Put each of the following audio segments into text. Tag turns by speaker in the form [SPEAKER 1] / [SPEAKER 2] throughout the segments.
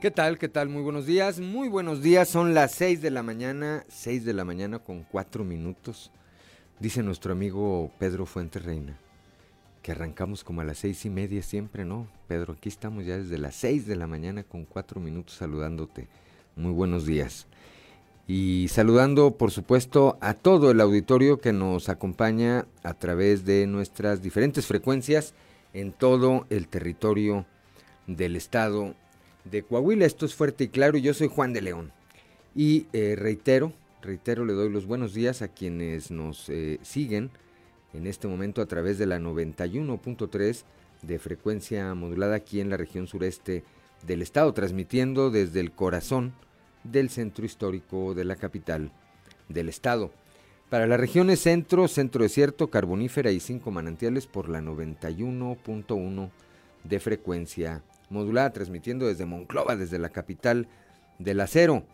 [SPEAKER 1] ¿Qué tal? ¿Qué tal? Muy buenos días. Muy buenos días. Son las 6 de la mañana, 6 de la mañana con 4 minutos. Dice nuestro amigo Pedro Fuente Reina que arrancamos como a las seis y media siempre, ¿no? Pedro, aquí estamos ya desde las 6 de la mañana con 4 minutos saludándote. Muy buenos días. Y saludando, por supuesto, a todo el auditorio que nos acompaña a través de nuestras diferentes frecuencias en todo el territorio del estado de Coahuila. Esto es fuerte y claro. Yo soy Juan de León. Y eh, reitero, reitero, le doy los buenos días a quienes nos eh, siguen en este momento a través de la 91.3 de frecuencia modulada aquí en la región sureste del estado, transmitiendo desde el corazón del centro histórico de la capital del estado. Para las regiones centro, centro desierto, carbonífera y cinco manantiales por la 91.1 de frecuencia modulada, transmitiendo desde Monclova, desde la capital del acero.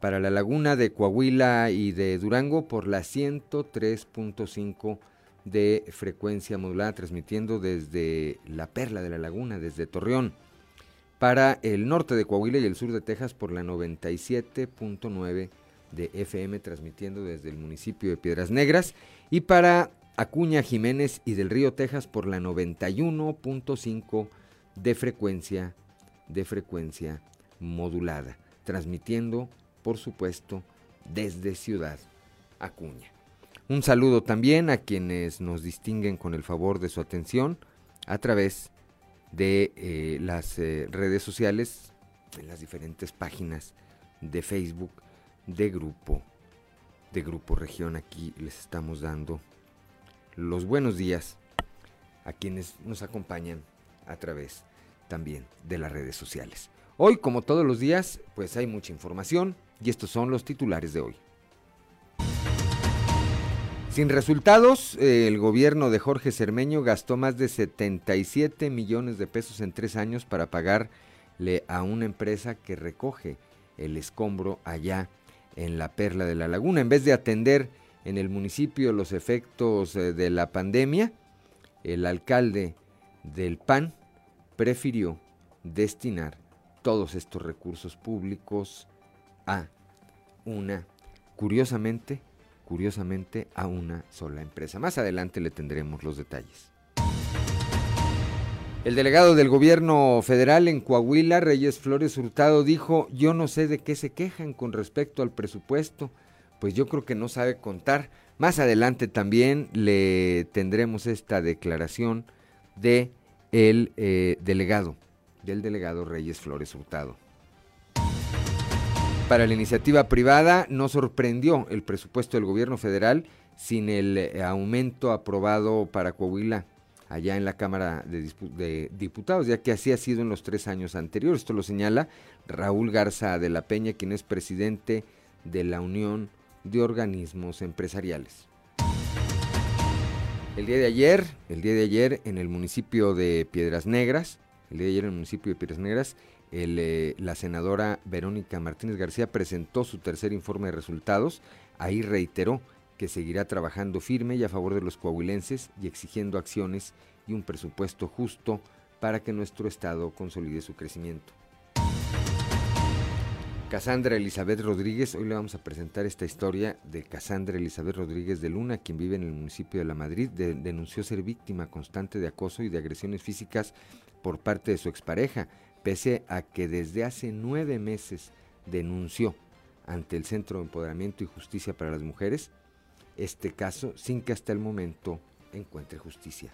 [SPEAKER 1] Para la laguna de Coahuila y de Durango por la 103.5 de frecuencia modulada, transmitiendo desde la Perla de la Laguna, desde Torreón para el norte de Coahuila y el sur de Texas por la 97.9 de FM, transmitiendo desde el municipio de Piedras Negras, y para Acuña Jiménez y del Río Texas por la 91.5 de frecuencia de frecuencia modulada, transmitiendo, por supuesto, desde Ciudad Acuña. Un saludo también a quienes nos distinguen con el favor de su atención a través de eh, las eh, redes sociales, en las diferentes páginas de Facebook de Grupo, de Grupo Región. Aquí les estamos dando los buenos días a quienes nos acompañan a través también de las redes sociales. Hoy, como todos los días, pues hay mucha información y estos son los titulares de hoy. Sin resultados, el gobierno de Jorge Cermeño gastó más de 77 millones de pesos en tres años para pagarle a una empresa que recoge el escombro allá en la perla de la laguna. En vez de atender en el municipio los efectos eh, de la pandemia, el alcalde del PAN prefirió destinar todos estos recursos públicos a una, curiosamente, curiosamente a una sola empresa. Más adelante le tendremos los detalles. El delegado del gobierno federal en Coahuila, Reyes Flores Hurtado, dijo, yo no sé de qué se quejan con respecto al presupuesto, pues yo creo que no sabe contar. Más adelante también le tendremos esta declaración de el eh, delegado, del delegado Reyes Flores Hurtado. Para la iniciativa privada no sorprendió el presupuesto del gobierno federal sin el eh, aumento aprobado para Coahuila allá en la Cámara de, Diputados, ya que así ha sido en los tres años anteriores. Esto lo señala Raúl Garza de la Peña, quien es presidente de la Unión de Organismos Empresariales. El día de ayer, el día de ayer en el municipio de Piedras Negras, el día de ayer en el municipio de Piedras Negras, eh, la senadora Verónica Martínez García presentó su tercer informe de resultados. Ahí reiteró que seguirá trabajando firme y a favor de los coahuilenses y exigiendo acciones y un presupuesto justo para que nuestro Estado consolide su crecimiento. Casandra Elizabeth Rodríguez, hoy le vamos a presentar esta historia de Casandra Elizabeth Rodríguez de Luna, quien vive en el municipio de La Madrid, denunció ser víctima constante de acoso y de agresiones físicas por parte de su expareja pese a que desde hace nueve meses denunció ante el Centro de Empoderamiento y Justicia para las Mujeres este caso sin que hasta el momento encuentre justicia.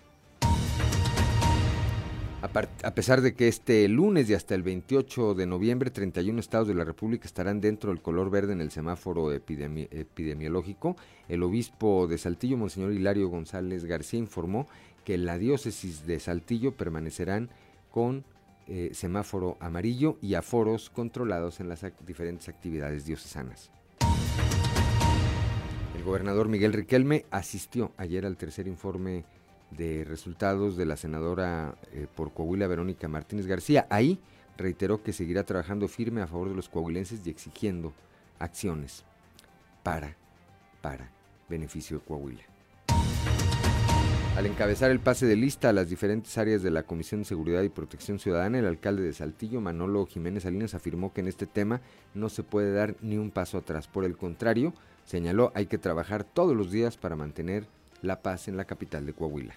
[SPEAKER 1] A, pesar de que este lunes y hasta el 28 de noviembre 31 estados de la República estarán dentro del color verde en el semáforo epidemiológico, el obispo de Saltillo, Monseñor Hilario González García, informó que la diócesis de Saltillo permanecerán con eh, semáforo amarillo y aforos controlados en las diferentes actividades diocesanas. El gobernador Miguel Riquelme asistió ayer al tercer informe de resultados de la senadora eh, por Coahuila Verónica Martínez García. Ahí reiteró que seguirá trabajando firme a favor de los coahuilenses y exigiendo acciones para, para beneficio de Coahuila. Al encabezar el pase de lista a las diferentes áreas de la Comisión de Seguridad y Protección Ciudadana, el alcalde de Saltillo, Manolo Jiménez Salinas, afirmó que en este tema no se puede dar ni un paso atrás. Por el contrario, señaló hay que trabajar todos los días para mantener la paz en la capital de Coahuila.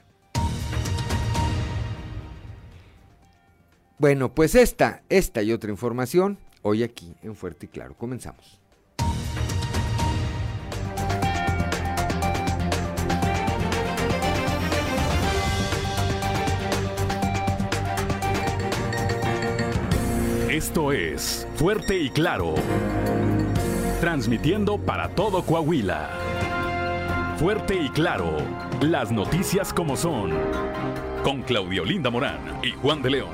[SPEAKER 1] Bueno, pues esta, esta y otra información hoy aquí en Fuerte y Claro. Comenzamos.
[SPEAKER 2] Esto es Fuerte y Claro. Transmitiendo para todo Coahuila. Fuerte y Claro. Las noticias como son. Con Claudio Linda Morán y Juan de León.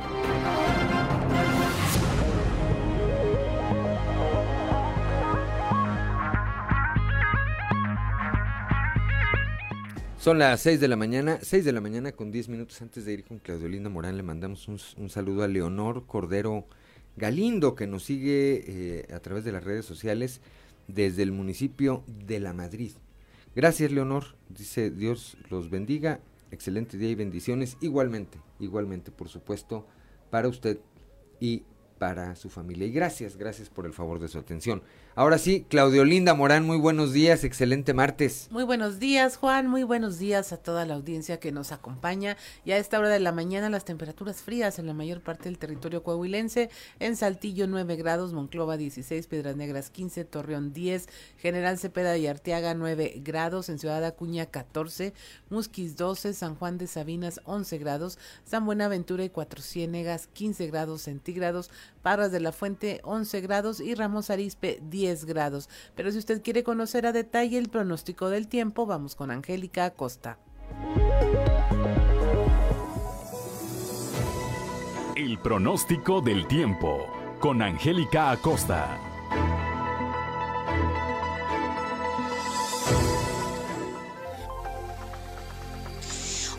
[SPEAKER 1] Son las 6 de la mañana, 6 de la mañana con 10 minutos antes de ir con Claudio Linda Morán. Le mandamos un, saludo a Leonor Cordero Galindo, que nos sigue eh, a través de las redes sociales desde el municipio de La Madrid. Gracias, Leonor. Dice Dios los bendiga. Excelente día y bendiciones. Igualmente, igualmente, por supuesto, para usted y para su familia. Y gracias, gracias por el favor de su atención. Ahora sí, Claudio Linda Morán, muy buenos días, excelente martes.
[SPEAKER 3] Muy buenos días, Juan, muy buenos días a toda la audiencia que nos acompaña. Ya a esta hora de la mañana las temperaturas frías en la mayor parte del territorio coahuilense, en Saltillo 9 grados, Monclova 16, Piedras Negras 15, Torreón 10, General Cepeda y Arteaga 9 grados, en Ciudad Acuña 14, Musquis 12, San Juan de Sabinas 11 grados, San Buenaventura y Cuatro Ciénegas 15 grados centígrados, Parras de la Fuente 11 grados y Ramos Arispe 10 10 grados. Pero si usted quiere conocer a detalle el pronóstico del tiempo, vamos con Angélica Acosta.
[SPEAKER 2] El pronóstico del tiempo con Angélica Acosta.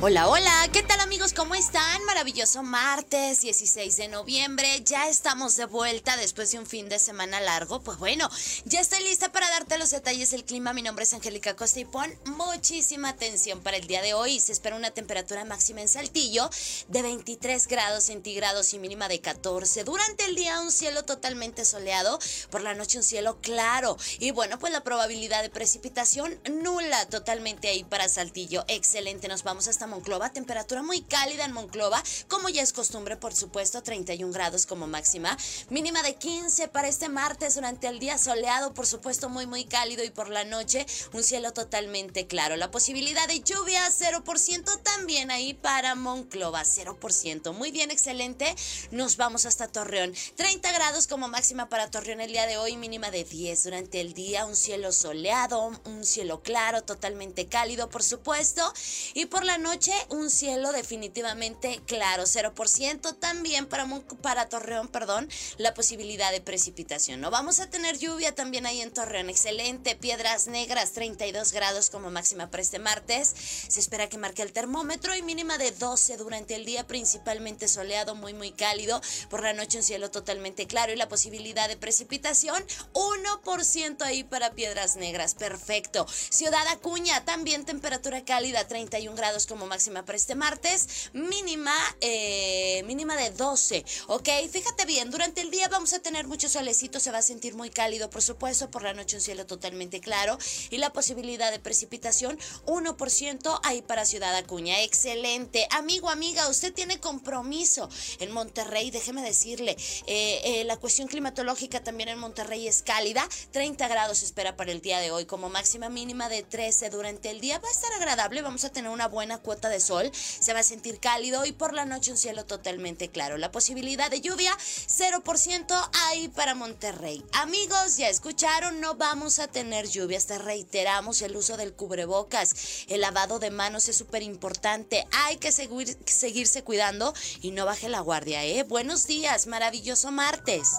[SPEAKER 4] Hola, hola, ¿qué tal amigos? ¿Cómo están? Maravilloso martes 16 de noviembre, ya estamos de vuelta después de un fin de semana largo. Pues bueno, ya estoy lista para darte los detalles del clima. Mi nombre es Angélica Costa y pon muchísima atención para el día de hoy. Se espera una temperatura máxima en Saltillo de 23 grados centígrados y mínima de 14. Durante el día un cielo totalmente soleado, por la noche un cielo claro. Y bueno, pues la probabilidad de precipitación nula totalmente ahí para Saltillo. Excelente, nos vamos hasta Monclova, temperatura muy cálida en Monclova, como ya es costumbre, por supuesto, 31 grados como máxima, mínima de 15 para este martes durante el día soleado, por supuesto, muy muy cálido y por la noche un cielo totalmente claro. La posibilidad de lluvia 0% también ahí para Monclova, 0%. Muy bien, excelente. Nos vamos hasta Torreón. 30 grados como máxima para Torreón el día de hoy, mínima de 10 durante el día, un cielo soleado, un cielo claro, totalmente cálido, por supuesto, y por la noche un cielo definitivamente claro, 0% también para, para Torreón, perdón, la posibilidad de precipitación. No vamos a tener lluvia también ahí en Torreón, excelente, piedras negras, 32 grados como máxima para este martes. Se espera que marque el termómetro y mínima de 12 durante el día, principalmente soleado, muy muy cálido. Por la noche un cielo totalmente claro y la posibilidad de precipitación 1% ahí para piedras negras, perfecto. Ciudad Acuña, también temperatura cálida, 31 grados como máxima para este martes, mínima, eh, mínima de 12, ¿ok? Fíjate bien, durante el día vamos a tener mucho solecito, se va a sentir muy cálido, por supuesto, por la noche un cielo totalmente claro y la posibilidad de precipitación 1% ahí para Ciudad Acuña, excelente. Amigo, amiga, usted tiene compromiso en Monterrey, déjeme decirle, eh, eh, la cuestión climatológica también en Monterrey es cálida, 30 grados espera para el día de hoy, como máxima mínima de 13 durante el día, va a estar agradable, vamos a tener una buena cuota de sol, se va a sentir cálido y por la noche un cielo totalmente claro. La posibilidad de lluvia 0% ahí para Monterrey. Amigos, ya escucharon, no vamos a tener lluvias, te reiteramos el uso del cubrebocas, el lavado de manos es súper importante, hay que seguir, seguirse cuidando y no baje la guardia, ¿eh? Buenos días, maravilloso martes.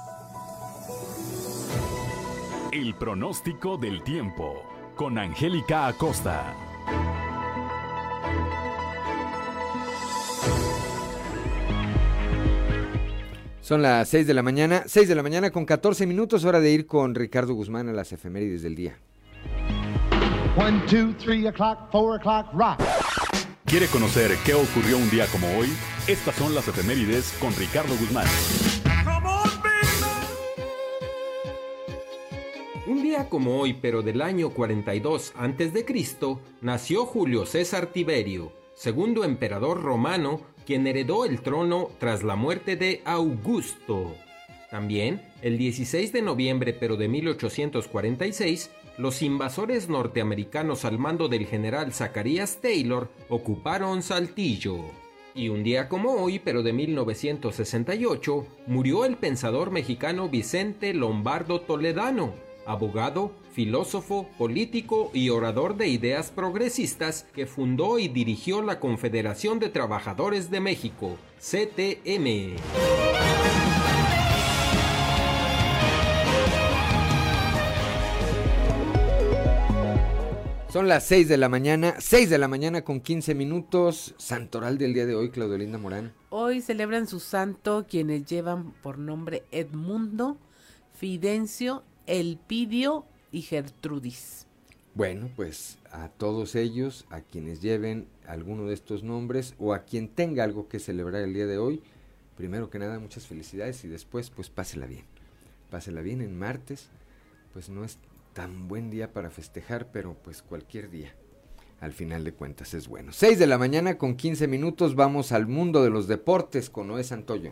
[SPEAKER 2] El pronóstico del tiempo con Angélica Acosta.
[SPEAKER 1] Son las 6 de la mañana, 6 de la mañana con 14 minutos, hora de ir con Ricardo Guzmán a las efemérides del día. 1, 2, 3 o'clock, 4 o'clock, rock.
[SPEAKER 2] ¿Quiere conocer qué ocurrió un día como hoy? Estas son las efemérides con Ricardo Guzmán.
[SPEAKER 5] Un día como hoy, pero del año 42 a.C., nació Julio César Tiberio, segundo emperador romano, quien heredó el trono tras la muerte de Augusto. También, el 16 de noviembre pero de 1846, los invasores norteamericanos al mando del general Zacharias Taylor ocuparon Saltillo. Y un día como hoy, pero de 1968, murió el pensador mexicano Vicente Lombardo Toledano, abogado, filósofo, político y orador de ideas progresistas que fundó y dirigió la Confederación de Trabajadores de México, CTM.
[SPEAKER 1] Son las 6 de la mañana, 6 de la mañana con 15 minutos. Santoral del día de hoy, Claudio Linda Morán.
[SPEAKER 3] Hoy celebran su santo quienes llevan por nombre Edmundo, Fidencio, Elpidio y Gertrudis.
[SPEAKER 1] Bueno, pues a todos ellos, a quienes lleven alguno de estos nombres o a quien tenga algo que celebrar el día de hoy, primero que nada muchas felicidades y después pues pásela bien. Pásela bien en martes, pues no es tan buen día para festejar, pero pues cualquier día. Al final de cuentas es bueno. 6 de la mañana con 15 minutos vamos al mundo de los deportes con Noé Santoyo.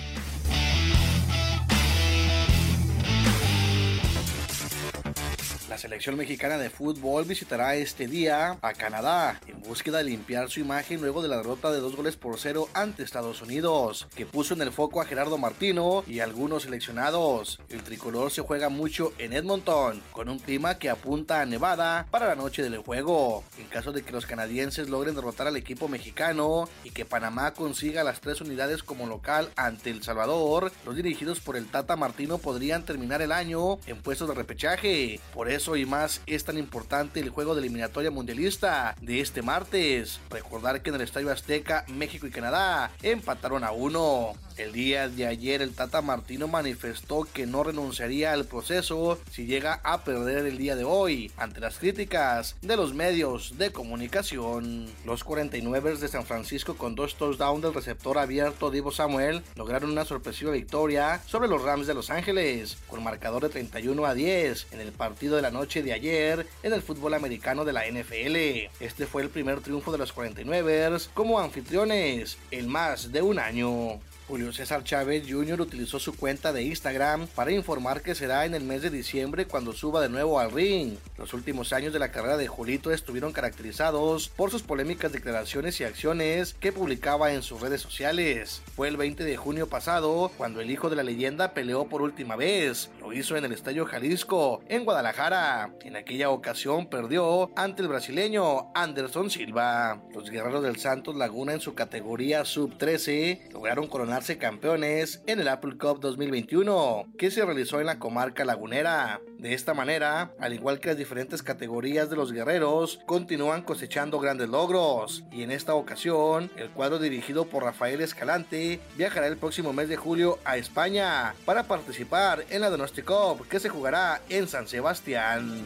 [SPEAKER 6] La selección mexicana de fútbol visitará este día a Canadá en búsqueda de limpiar su imagen luego de la derrota de dos goles por cero ante Estados Unidos, que puso en el foco a Gerardo Martino y algunos seleccionados. El tricolor se juega mucho en Edmonton, con un clima que apunta a nevada para la noche del juego. En caso de que los canadienses logren derrotar al equipo mexicano y que Panamá consiga las tres unidades como local ante El Salvador, los dirigidos por el Tata Martino podrían terminar el año en puestos de repechaje. Por eso y más es tan importante el juego de eliminatoria mundialista de este martes. Recordar que en el Estadio Azteca, México y Canadá empataron a uno. El día de ayer el Tata Martino manifestó que no renunciaría al proceso si llega a perder el día de hoy ante las críticas de los medios de comunicación. Los 49 de San Francisco con dos touchdowns del receptor abierto Divo Samuel lograron una sorpresiva victoria sobre los Rams de Los Ángeles con marcador de 31 a 10 en el partido de la noche de ayer en el fútbol americano de la NFL. Este fue el primer triunfo de los 49 como anfitriones en más de un año. Julio César Chávez Jr. utilizó su cuenta de Instagram para informar que será en el mes de diciembre cuando suba de nuevo al ring. Los últimos años de la carrera de Julito estuvieron caracterizados por sus polémicas declaraciones y acciones que publicaba en sus redes sociales. Fue el 20 de junio pasado cuando el hijo de la leyenda peleó por última vez. Lo hizo en el Estadio Jalisco, en Guadalajara. En aquella ocasión perdió ante el brasileño Anderson Silva. Los guerreros del Santos Laguna en su categoría sub-13 lograron coronar campeones en el Apple Cup 2021, que se realizó en la comarca lagunera. De esta manera, al igual que las diferentes categorías de los guerreros, continúan cosechando grandes logros. Y en esta ocasión, el cuadro dirigido por Rafael Escalante viajará el próximo mes de julio a España para participar en la Donosti Cup, que se jugará en San Sebastián.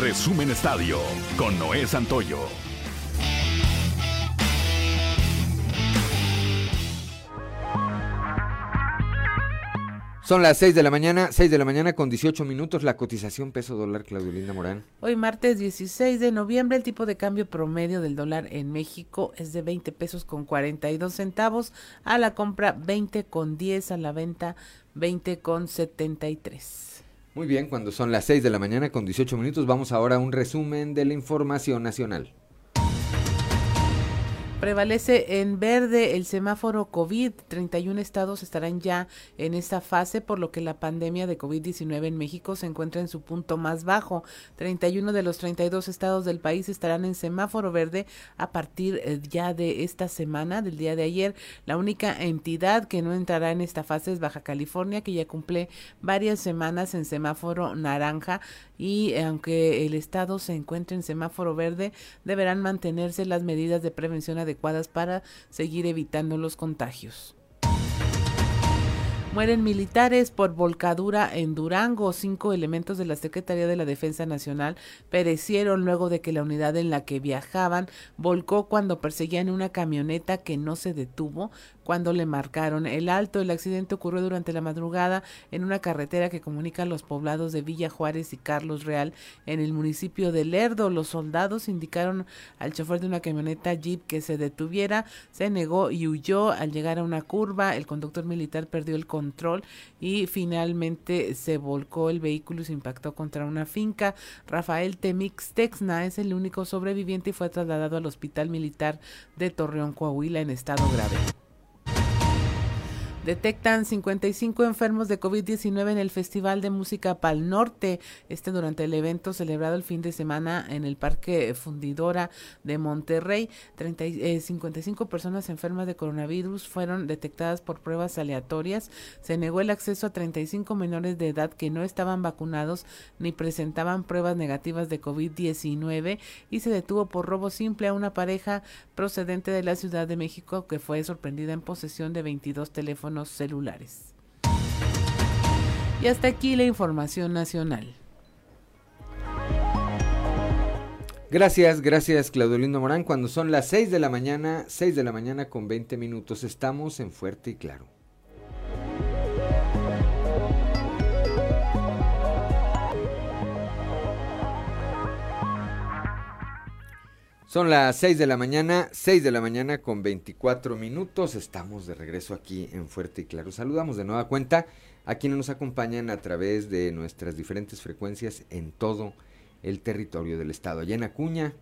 [SPEAKER 2] Resumen Estadio con Noé Santoyo.
[SPEAKER 1] Son las 6 de la mañana, 6 de la mañana con 18 minutos, la cotización peso dólar, Claudio Linda Morán.
[SPEAKER 3] Hoy martes 16 de noviembre, el tipo de cambio promedio del dólar en México es de 20 pesos con 42 centavos, a la compra 20 con 10, a la venta 20 con 73.
[SPEAKER 1] Muy bien, cuando son las 6 de la mañana con 18 minutos, vamos ahora a un resumen de la información nacional.
[SPEAKER 3] Prevalece en verde el semáforo COVID. 31 estados estarán ya en esta fase, por lo que la pandemia de COVID-19 en México se encuentra en su punto más bajo. 31 de los 32 estados del país estarán en semáforo verde a partir eh, ya de esta semana, del día de ayer. La única entidad que no entrará en esta fase es Baja California, que ya cumple varias semanas en semáforo naranja y aunque el estado se encuentre en semáforo verde, deberán mantenerse las medidas de prevención adecuadas para seguir evitando los contagios. Mueren militares por volcadura en Durango. Cinco elementos de la Secretaría de la Defensa Nacional perecieron luego de que la unidad en la que viajaban volcó cuando perseguían una camioneta que no se detuvo cuando le marcaron el alto. El accidente ocurrió durante la madrugada en una carretera que comunica los poblados de Villa Juárez y Carlos Real en el municipio de Lerdo. Los soldados indicaron al chofer de una camioneta Jeep que se detuviera, se negó y huyó. Al llegar a una curva, el conductor militar perdió el control y finalmente se volcó el vehículo y se impactó contra una finca. Rafael Temix Texna es el único sobreviviente y fue trasladado al Hospital Militar de Torreón, Coahuila en estado grave. Detectan 55 enfermos de COVID-19 en el Festival de Música Pal Norte. Este durante el evento celebrado el fin de semana en el Parque Fundidora de Monterrey. 30, 55 eh, personas enfermas de coronavirus fueron detectadas por pruebas aleatorias. Se negó el acceso a 35 menores de edad que no estaban vacunados ni presentaban pruebas negativas de COVID-19 y se detuvo por robo simple a una pareja procedente de la Ciudad de México que fue sorprendida en posesión de 22 teléfonos celulares. Y hasta aquí la información nacional.
[SPEAKER 1] Gracias, gracias Claudio Morán. Cuando son las 6 de la mañana, 6 de la mañana con 20 minutos, estamos en Fuerte y Claro. Son las 6 de la mañana, 6 de la mañana con 24 minutos. Estamos de regreso aquí en Fuerte y Claro. Saludamos de nueva cuenta a quienes nos acompañan a través de nuestras diferentes frecuencias en todo el territorio del estado. Allá en Acuña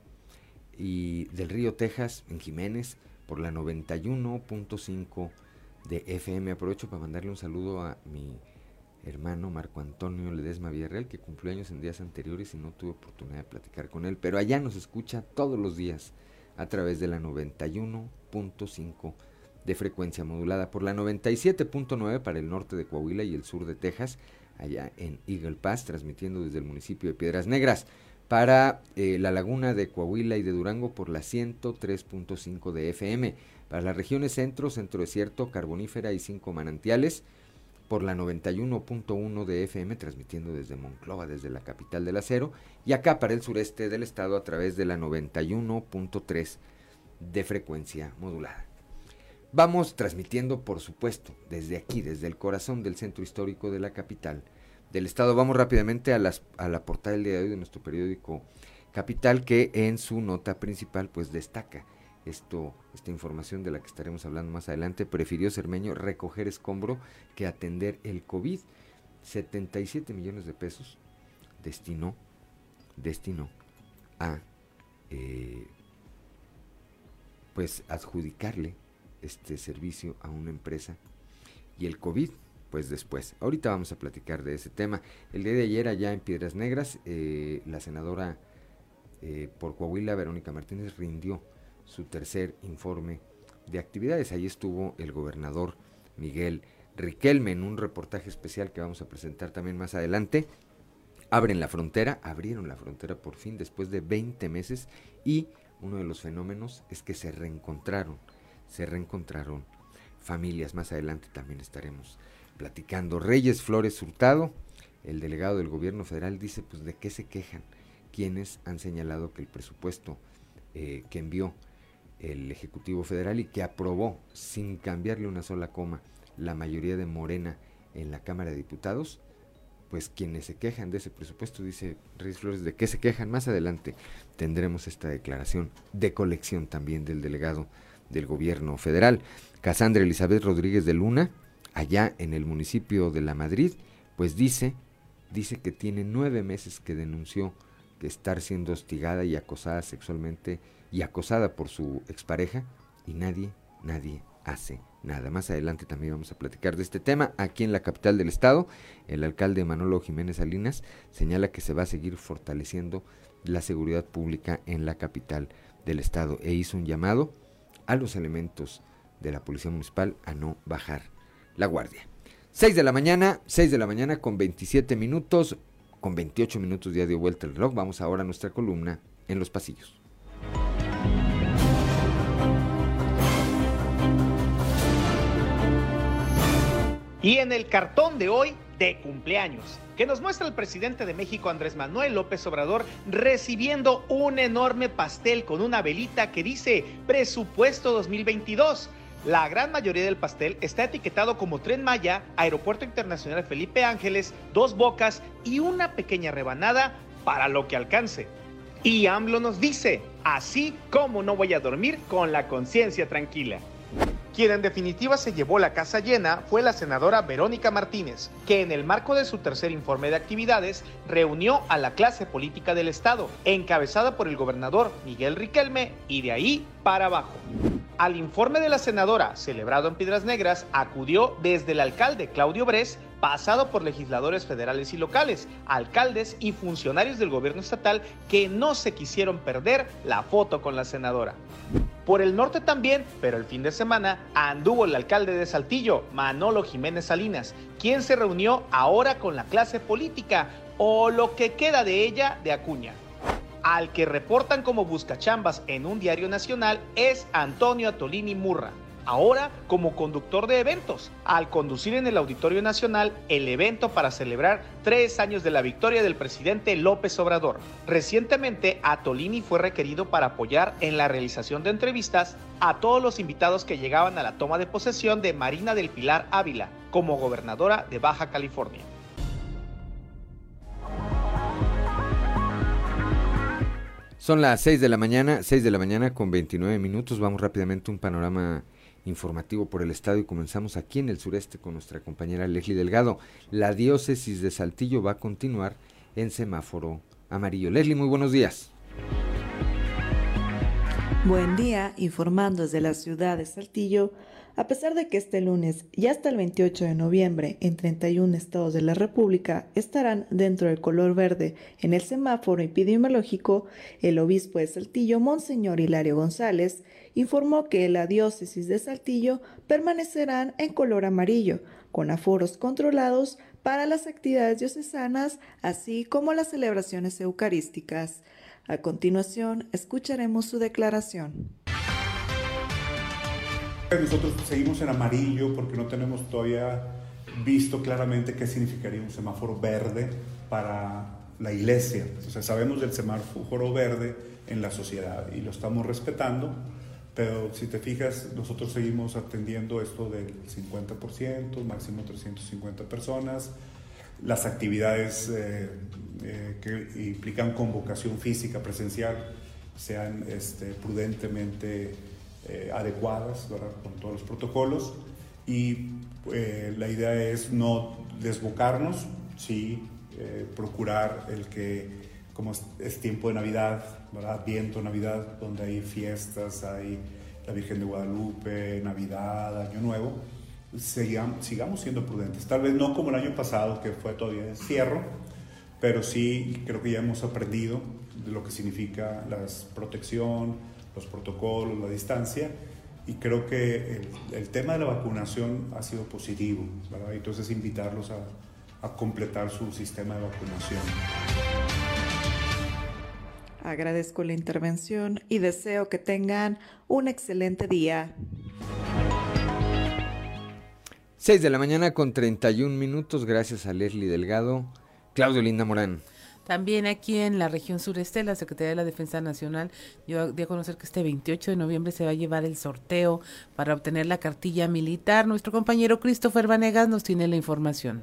[SPEAKER 1] y del Río Texas, en Jiménez, por la 91.5 de FM. Aprovecho para mandarle un saludo a mi hermano Marco Antonio Ledesma Villarreal, que cumplió años en días anteriores y no tuve oportunidad de platicar con él, pero allá nos escucha todos los días a través de la 91.5 de frecuencia modulada por la 97.9 para el norte de Coahuila y el sur de Texas, allá en Eagle Pass, transmitiendo desde el municipio de Piedras Negras, para eh, la laguna de Coahuila y de Durango por la 103.5 de FM, para las regiones centro, centro desierto, carbonífera y cinco manantiales, por la 91.1 de FM, transmitiendo desde Monclova, desde la capital del acero, y acá para el sureste del estado a través de la 91.3 de frecuencia modulada. Vamos transmitiendo, por supuesto, desde aquí, desde el corazón del centro histórico de la capital del estado. Vamos rápidamente a, las, a la portada del día de hoy de nuestro periódico Capital, que en su nota principal pues destaca esto, esta información de la que estaremos hablando más adelante, prefirió Cermeño recoger escombro que atender el COVID. 77 millones de pesos destinó, destinó a eh, pues adjudicarle este servicio a una empresa y el COVID pues después. Ahorita vamos a platicar de ese tema. El día de ayer allá en Piedras Negras, eh, la senadora eh, por Coahuila, Verónica Martínez, rindió su tercer informe de actividades. Ahí estuvo el gobernador Miguel Riquelme en un reportaje especial que vamos a presentar también más adelante. Abren la frontera, abrieron la frontera por fin después de 20 meses y uno de los fenómenos es que se reencontraron, se reencontraron familias. Más adelante también estaremos platicando. Reyes Flores Hurtado, el delegado del gobierno federal, dice pues de qué se quejan quienes han señalado que el presupuesto eh, que envió el Ejecutivo Federal y que aprobó sin cambiarle una sola coma la mayoría de Morena en la Cámara de Diputados, pues quienes se quejan de ese presupuesto, dice Reyes Flores, ¿de qué se quejan? Más adelante tendremos esta declaración de colección también del delegado del gobierno federal. Casandra Elizabeth Rodríguez de Luna, allá en el municipio de La Madrid, pues dice, dice que tiene nueve meses que denunció que estar siendo hostigada y acosada sexualmente y acosada por su expareja y nadie, nadie hace nada. Más adelante también vamos a platicar de este tema. Aquí en la capital del estado, el alcalde Manolo Jiménez Salinas señala que se va a seguir fortaleciendo la seguridad pública en la capital del estado e hizo un llamado a los elementos de la policía municipal a no bajar la guardia. 6 de la mañana, 6 de la mañana con 27 minutos, con 28 minutos ya dio vuelta el reloj. Vamos ahora a nuestra columna en los pasillos.
[SPEAKER 7] Y en el cartón de hoy, de cumpleaños, que nos muestra el presidente de México, Andrés Manuel López Obrador, recibiendo un enorme pastel con una velita que dice Presupuesto 2022. La gran mayoría del pastel está etiquetado como Tren Maya, Aeropuerto Internacional Felipe Ángeles, Dos Bocas y una pequeña rebanada para lo que alcance. Y AMLO nos dice, así como no voy a dormir con la conciencia tranquila. Quien en definitiva se llevó la casa llena fue la senadora Verónica Martínez, que en el marco de su tercer informe de actividades reunió a la clase política del Estado, encabezada por el gobernador Miguel Riquelme, y de ahí para abajo. Al informe de la senadora, celebrado en Piedras Negras, acudió desde el alcalde Claudio Bres, pasado por legisladores federales y locales, alcaldes y funcionarios del gobierno estatal que no se quisieron perder la foto con la senadora. Por el norte también, pero el fin de semana, anduvo el alcalde de Saltillo, Manolo Jiménez Salinas, quien se reunió ahora con la clase política, o lo que queda de ella de Acuña. Al que reportan como buscachambas en un diario nacional es Antonio Atolini Murra, ahora como conductor de eventos, al conducir en el Auditorio Nacional el evento para celebrar tres años de la victoria del presidente López Obrador. Recientemente, Atolini fue requerido para apoyar en la realización de entrevistas a todos los invitados que llegaban a la toma de posesión de Marina del Pilar Ávila como gobernadora de Baja California.
[SPEAKER 1] Son las 6 de la mañana, 6 de la mañana con 29 minutos. Vamos rápidamente a un panorama informativo por el estado y comenzamos aquí en el sureste con nuestra compañera Leslie Delgado. La diócesis de Saltillo va a continuar en semáforo amarillo. Leslie, muy buenos días.
[SPEAKER 8] Buen día, informando desde la ciudad de Saltillo. A pesar de que este lunes y hasta el 28 de noviembre en 31 estados de la República estarán dentro del color verde en el semáforo epidemiológico, el obispo de Saltillo, Monseñor Hilario González, informó que la diócesis de Saltillo permanecerán en color amarillo, con aforos controlados para las actividades diocesanas, así como las celebraciones eucarísticas. A continuación, escucharemos su declaración.
[SPEAKER 9] Nosotros seguimos en amarillo porque no tenemos todavía visto claramente qué significaría un semáforo verde para la iglesia. O sea, sabemos del semáforo verde en la sociedad y lo estamos respetando pero si te fijas, nosotros seguimos atendiendo esto del 50%, máximo 350 personas. Las actividades eh, eh, que implican convocación física presencial sean este, prudentemente eh, adecuadas con todos los protocolos. Y la idea es no desbocarnos, sí procurar el que, como es tiempo de Navidad, ¿verdad? Viento, Navidad, donde hay fiestas, hay la Virgen de Guadalupe, Navidad, Año Nuevo, sigamos, sigamos siendo prudentes. Tal vez no como el año pasado, que fue todavía encierro, pero sí creo que ya hemos aprendido de lo que significa la protección, los protocolos, la distancia, y creo que el, tema de la vacunación ha sido positivo, ¿verdad? Entonces invitarlos a, a completar su sistema de vacunación.
[SPEAKER 8] Agradezco la intervención y deseo que tengan un excelente día.
[SPEAKER 1] 6 de la mañana con 31 minutos, gracias a Leslie Delgado. Claudio Linda Morán.
[SPEAKER 3] También aquí en la región sureste, la Secretaría de la Defensa Nacional dio a conocer que este 28 de noviembre se va a llevar el sorteo para obtener la cartilla militar. Nuestro compañero Christopher Vanegas nos tiene la información.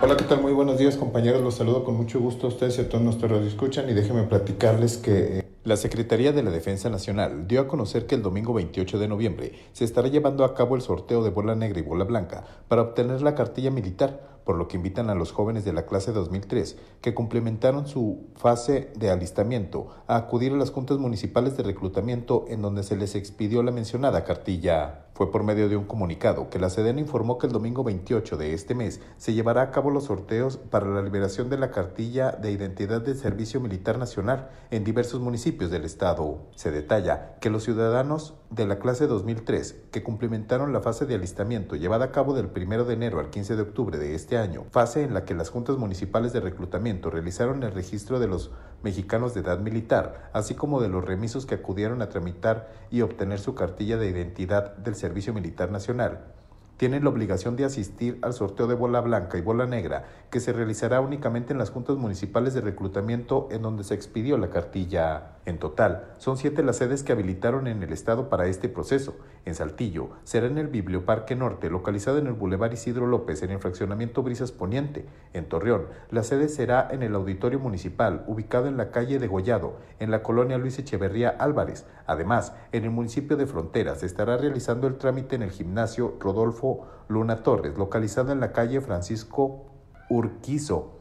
[SPEAKER 10] Hola, ¿qué tal? Muy buenos días, compañeros. Los saludo con mucho gusto a ustedes y a todos nuestros escuchan y déjenme platicarles que eh, la Secretaría de la Defensa Nacional dio a conocer que el domingo 28 de noviembre se estará llevando a cabo el sorteo de bola negra y bola blanca para obtener la cartilla militar por lo que invitan a los jóvenes de la clase 2003 que complementaron su fase de alistamiento a acudir a las juntas municipales de reclutamiento en donde se les expidió la mencionada cartilla. Fue por medio de un comunicado que la Sedena informó que el domingo 28 de este mes se llevará a cabo los sorteos para la liberación de la cartilla de identidad del Servicio Militar Nacional en diversos municipios del estado. Se detalla que los ciudadanos de la clase 2003 que complementaron la fase de alistamiento llevada a cabo del 1 de enero al 15 de octubre de este año, fase en la que las juntas municipales de reclutamiento realizaron el registro de los mexicanos de edad militar, así como de los remisos que acudieron a tramitar y obtener su cartilla de identidad del Servicio Militar Nacional tienen la obligación de asistir al sorteo de bola blanca y bola negra, que se realizará únicamente en las juntas municipales de reclutamiento en donde se expidió la cartilla. En total, son siete las sedes que habilitaron en el estado para este proceso. En Saltillo, será en el Biblioparque Norte, localizado en el Boulevard Isidro López, en el fraccionamiento Brisas Poniente. En Torreón, la sede será en el Auditorio Municipal, ubicado en la calle de Gollado, en la colonia Luis Echeverría Álvarez. Además, en el municipio de Fronteras se estará realizando el trámite en el gimnasio Rodolfo Luna Torres, localizado en la calle Francisco Urquizo,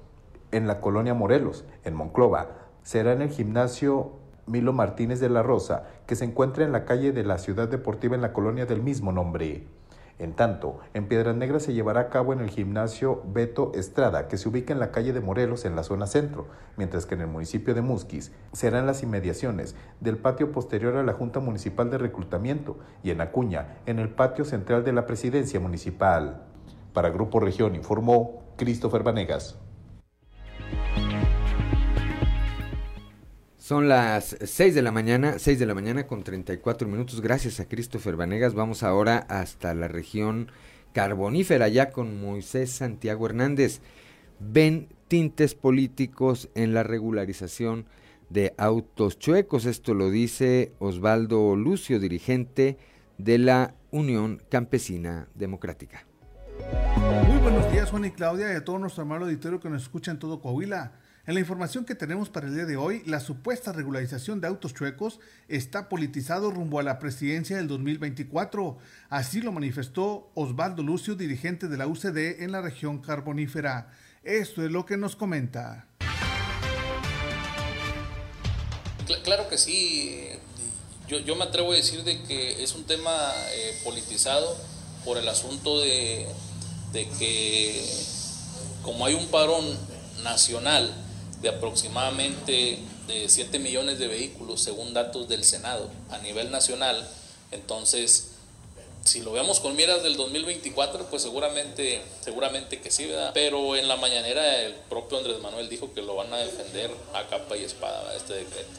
[SPEAKER 10] en la colonia Morelos, en Monclova. Será en el gimnasio Milo Martínez de la Rosa, que se encuentra en la calle de la Ciudad Deportiva en la colonia del mismo nombre. En tanto, en Piedras Negras se llevará a cabo en el gimnasio Beto Estrada, que se ubica en la calle de Morelos, en la zona centro, mientras que en el municipio de Musquis serán las inmediaciones del patio posterior a la Junta Municipal de Reclutamiento y en Acuña, en el patio central de la Presidencia Municipal. Para Grupo Región informó Christopher Vanegas.
[SPEAKER 1] Son las 6 de la mañana, 6 de la mañana con 34 minutos. Gracias a Christopher Vanegas. Vamos ahora hasta la región carbonífera, ya con Moisés Santiago Hernández. Ven tintes políticos en la regularización de autos chuecos. Esto lo dice Osvaldo Lucio, dirigente de la Unión Campesina Democrática.
[SPEAKER 11] Muy buenos días, Juan y Claudia, y a todo nuestro amable auditorio que nos escucha en todo Coahuila. En la información que tenemos para el día de hoy, la supuesta regularización de autos chuecos está politizado rumbo a la presidencia del 2024. Así lo manifestó Osvaldo Lucio, dirigente de la UCD en la región carbonífera. Esto es lo que nos comenta.
[SPEAKER 12] Claro que sí. Yo, me atrevo a decir de que es un tema eh, politizado por el asunto de, de que como hay un parón nacional, de aproximadamente de 7 millones de vehículos según datos del Senado a nivel nacional. Entonces, si lo vemos con miras del 2024, pues seguramente, seguramente que sí, ¿verdad? Pero en la mañanera el propio Andrés Manuel dijo que lo van a defender a capa y espada, este decreto.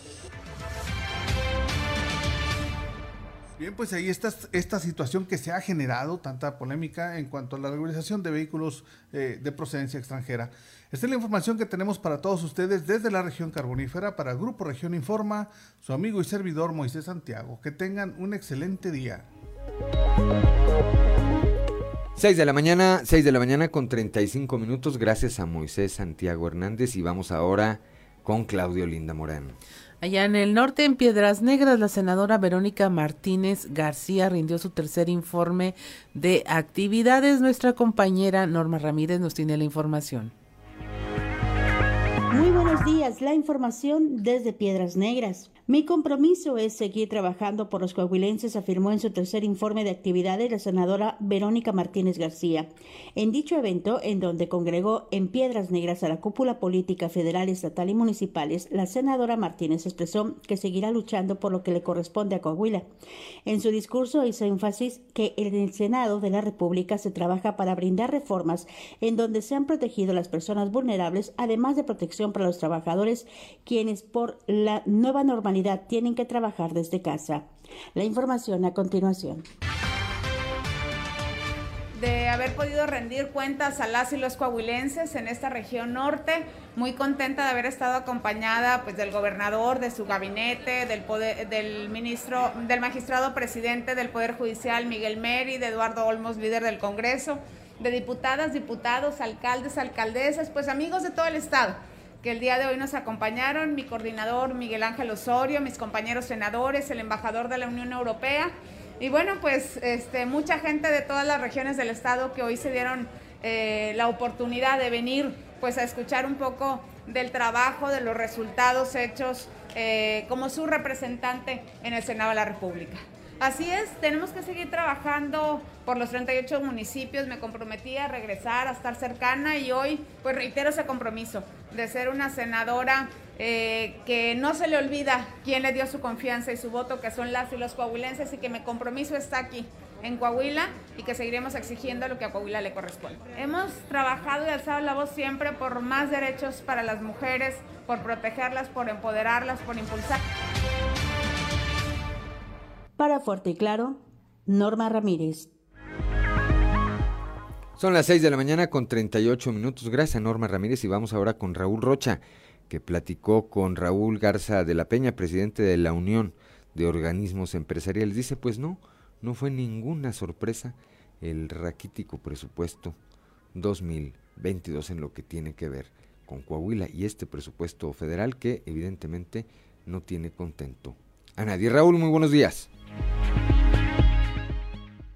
[SPEAKER 11] Bien, pues ahí está esta situación que se ha generado, tanta polémica en cuanto a la regularización de vehículos eh, de procedencia extranjera. Esta es la información que tenemos para todos ustedes desde la región carbonífera para Grupo Región Informa, su amigo y servidor Moisés Santiago. Que tengan un excelente día.
[SPEAKER 1] 6 de la mañana, 6 de la mañana con 35 minutos, gracias a Moisés Santiago Hernández y vamos ahora con Claudio Linda Morán.
[SPEAKER 3] Allá en el norte, en Piedras Negras, la senadora Verónica Martínez García rindió su tercer informe de actividades. Nuestra compañera Norma Ramírez nos tiene la información.
[SPEAKER 13] Muy buenos días, la información desde Piedras Negras. Mi compromiso es seguir trabajando por los coahuilenses, afirmó en su tercer informe de actividades la senadora Verónica Martínez García. En dicho evento, en donde congregó en Piedras Negras a la cúpula política federal, estatal y municipales, la senadora Martínez expresó que seguirá luchando por lo que le corresponde a Coahuila. En su discurso hizo énfasis que en el Senado de la República se trabaja para brindar reformas en donde se han protegido las personas vulnerables, además de protección para los trabajadores, quienes por la nueva normalidad tienen que trabajar desde casa. La información a continuación
[SPEAKER 14] de haber podido rendir cuentas a las y los coahuilenses en esta región norte. Muy contenta de haber estado acompañada pues del gobernador, de su gabinete, del ministro, del magistrado presidente del Poder Judicial Miguel Meri, de Eduardo Olmos, líder del Congreso, de diputadas, diputados, alcaldes, alcaldesas, pues amigos de todo el estado que el día de hoy nos acompañaron, mi coordinador Miguel Ángel Osorio, mis compañeros senadores, el embajador de la Unión Europea y bueno, pues este, mucha gente de todas las regiones del estado que hoy se dieron eh, la oportunidad de venir pues a escuchar un poco del trabajo, de los resultados hechos eh, como su representante en el Senado de la República. Así es, tenemos que seguir trabajando por los 38 municipios. Me comprometí a regresar, a estar cercana y hoy pues reitero ese compromiso de ser una senadora eh, que no se le olvida quién le dio su confianza y su voto, que son las y los coahuilenses y que mi compromiso está aquí en Coahuila y que seguiremos exigiendo lo que a Coahuila le corresponde. Hemos trabajado y alzado la voz siempre por más derechos para las mujeres, por protegerlas, por empoderarlas, por impulsar.
[SPEAKER 13] Para Fuerte y Claro, Norma Ramírez.
[SPEAKER 1] Son las 6 de la mañana con 38 minutos. Gracias, Norma Ramírez. Y vamos ahora con Raúl Rocha, que platicó con Raúl Garza de la Peña, presidente de la Unión de Organismos Empresariales. Dice, pues no, no fue ninguna sorpresa el raquítico presupuesto 2022 en lo que tiene que ver con Coahuila y este presupuesto federal que evidentemente no tiene contento a nadie. Raúl, muy buenos días.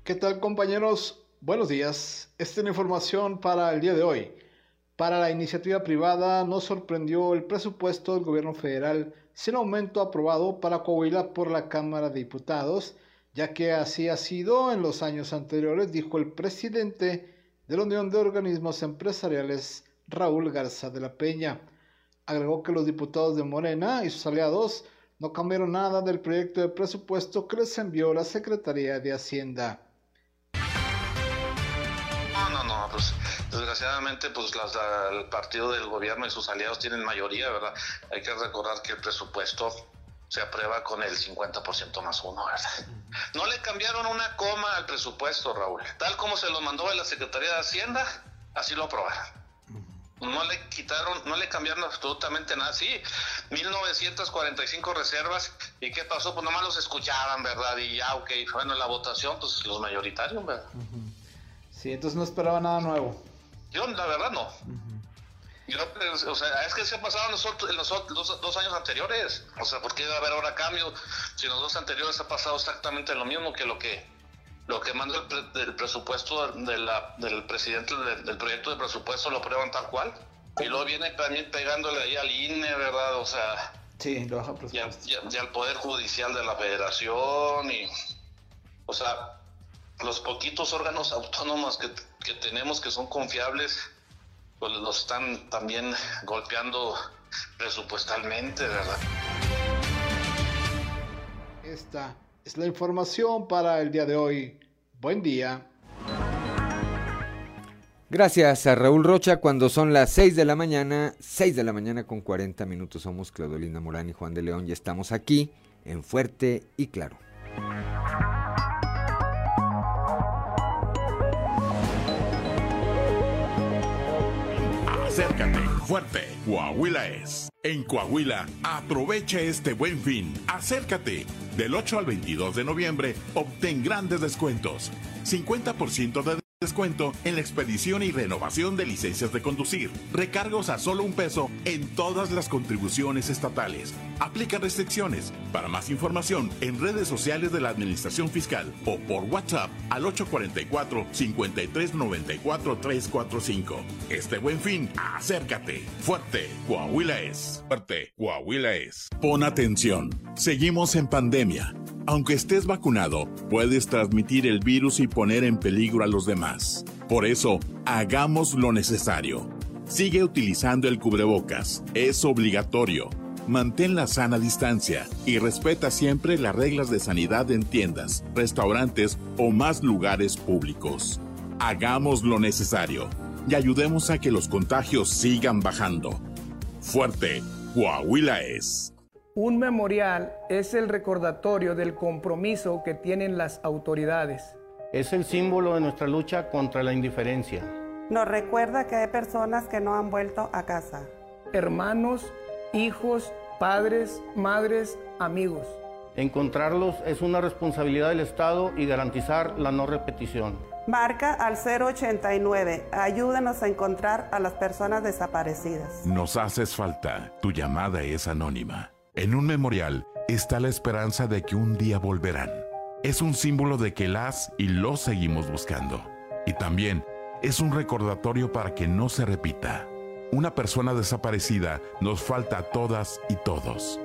[SPEAKER 15] ¿Qué tal compañeros? Buenos días. Esta es la información para el día de hoy. Para la iniciativa privada no sorprendió el presupuesto del gobierno federal sin aumento aprobado para Coahuila por la Cámara de Diputados, ya que así ha sido en los años anteriores, dijo el presidente de la Unión de Organismos Empresariales, Raúl Garza de la Peña. Agregó que los diputados de Morena y sus aliados no cambiaron nada del proyecto de presupuesto que les envió la Secretaría de Hacienda.
[SPEAKER 16] pues desgraciadamente pues el partido del gobierno y sus aliados tienen mayoría, ¿verdad? Hay que recordar que el presupuesto se aprueba con el 50% más uno, ¿verdad? No le cambiaron una coma al presupuesto, Raúl. Tal como se lo mandó de la Secretaría de Hacienda, así lo aprobaron. No le quitaron, no le cambiaron absolutamente nada. Sí, 1945 reservas. ¿Y qué pasó? Pues nomás los escuchaban, ¿verdad? Y ya, ok, bueno, la votación, pues los mayoritarios, ¿verdad?
[SPEAKER 15] Sí, entonces no esperaba nada nuevo.
[SPEAKER 16] Yo, la verdad, no. Pues, o sea, es que se ha pasado en los, dos, años anteriores. O sea, ¿por qué va a haber ahora cambio? Si en los dos anteriores ha pasado exactamente lo mismo que lo que lo que manda el, presupuesto de la, del presidente del, proyecto de presupuesto lo aprueban tal cual. Y luego viene también pegándole ahí al INE, ¿verdad? O sea.
[SPEAKER 15] Sí, lo baja
[SPEAKER 16] y, al Poder Judicial de la Federación y. O sea, los poquitos órganos autónomos que, tenemos que son confiables, pues los están también golpeando presupuestalmente, ¿verdad?
[SPEAKER 15] Esta es la información para el día de hoy. Buen día.
[SPEAKER 1] Gracias a Raúl Rocha cuando son las 6 de la mañana, 6 de la mañana con 40 minutos. Somos Claudelina Morán y Juan de León y estamos aquí en Fuerte y Claro.
[SPEAKER 2] Acércate, fuerte, Coahuila es. En Coahuila, aprovecha este buen fin. Acércate. Del 8 al 22 de noviembre, obtén grandes descuentos. 50% de Descuento en la expedición y renovación de licencias de conducir. Recargos a solo un peso en todas las contribuciones estatales. Aplica restricciones. Para más información, en redes sociales de la Administración Fiscal o por WhatsApp al 844-5394-345. Este buen fin, acércate. Fuerte, Coahuila es. Fuerte, Coahuila es. Pon atención. Seguimos en pandemia. Aunque estés vacunado, puedes transmitir el virus y poner en peligro a los demás. Por eso, hagamos lo necesario. Sigue utilizando el cubrebocas. Es obligatorio. Mantén la sana distancia y respeta siempre las reglas de sanidad en tiendas, restaurantes o más lugares públicos. Hagamos lo necesario y ayudemos a que los contagios sigan bajando. Fuerte, Coahuila es.
[SPEAKER 17] Un memorial es el recordatorio del compromiso que tienen las autoridades.
[SPEAKER 18] Es el símbolo de nuestra lucha contra la indiferencia.
[SPEAKER 19] Nos recuerda que hay personas que no han vuelto a casa.
[SPEAKER 17] Hermanos, hijos, padres, madres, amigos.
[SPEAKER 18] Encontrarlos es una responsabilidad del Estado y garantizar la no repetición.
[SPEAKER 19] Marca al 089. Ayúdanos a encontrar a las personas desaparecidas.
[SPEAKER 2] Nos haces falta. Tu llamada es anónima. En un memorial está la esperanza de que un día volverán. Es un símbolo de que las y los seguimos buscando. Y también es un recordatorio para que no se repita. Una persona desaparecida nos falta a todas y todos.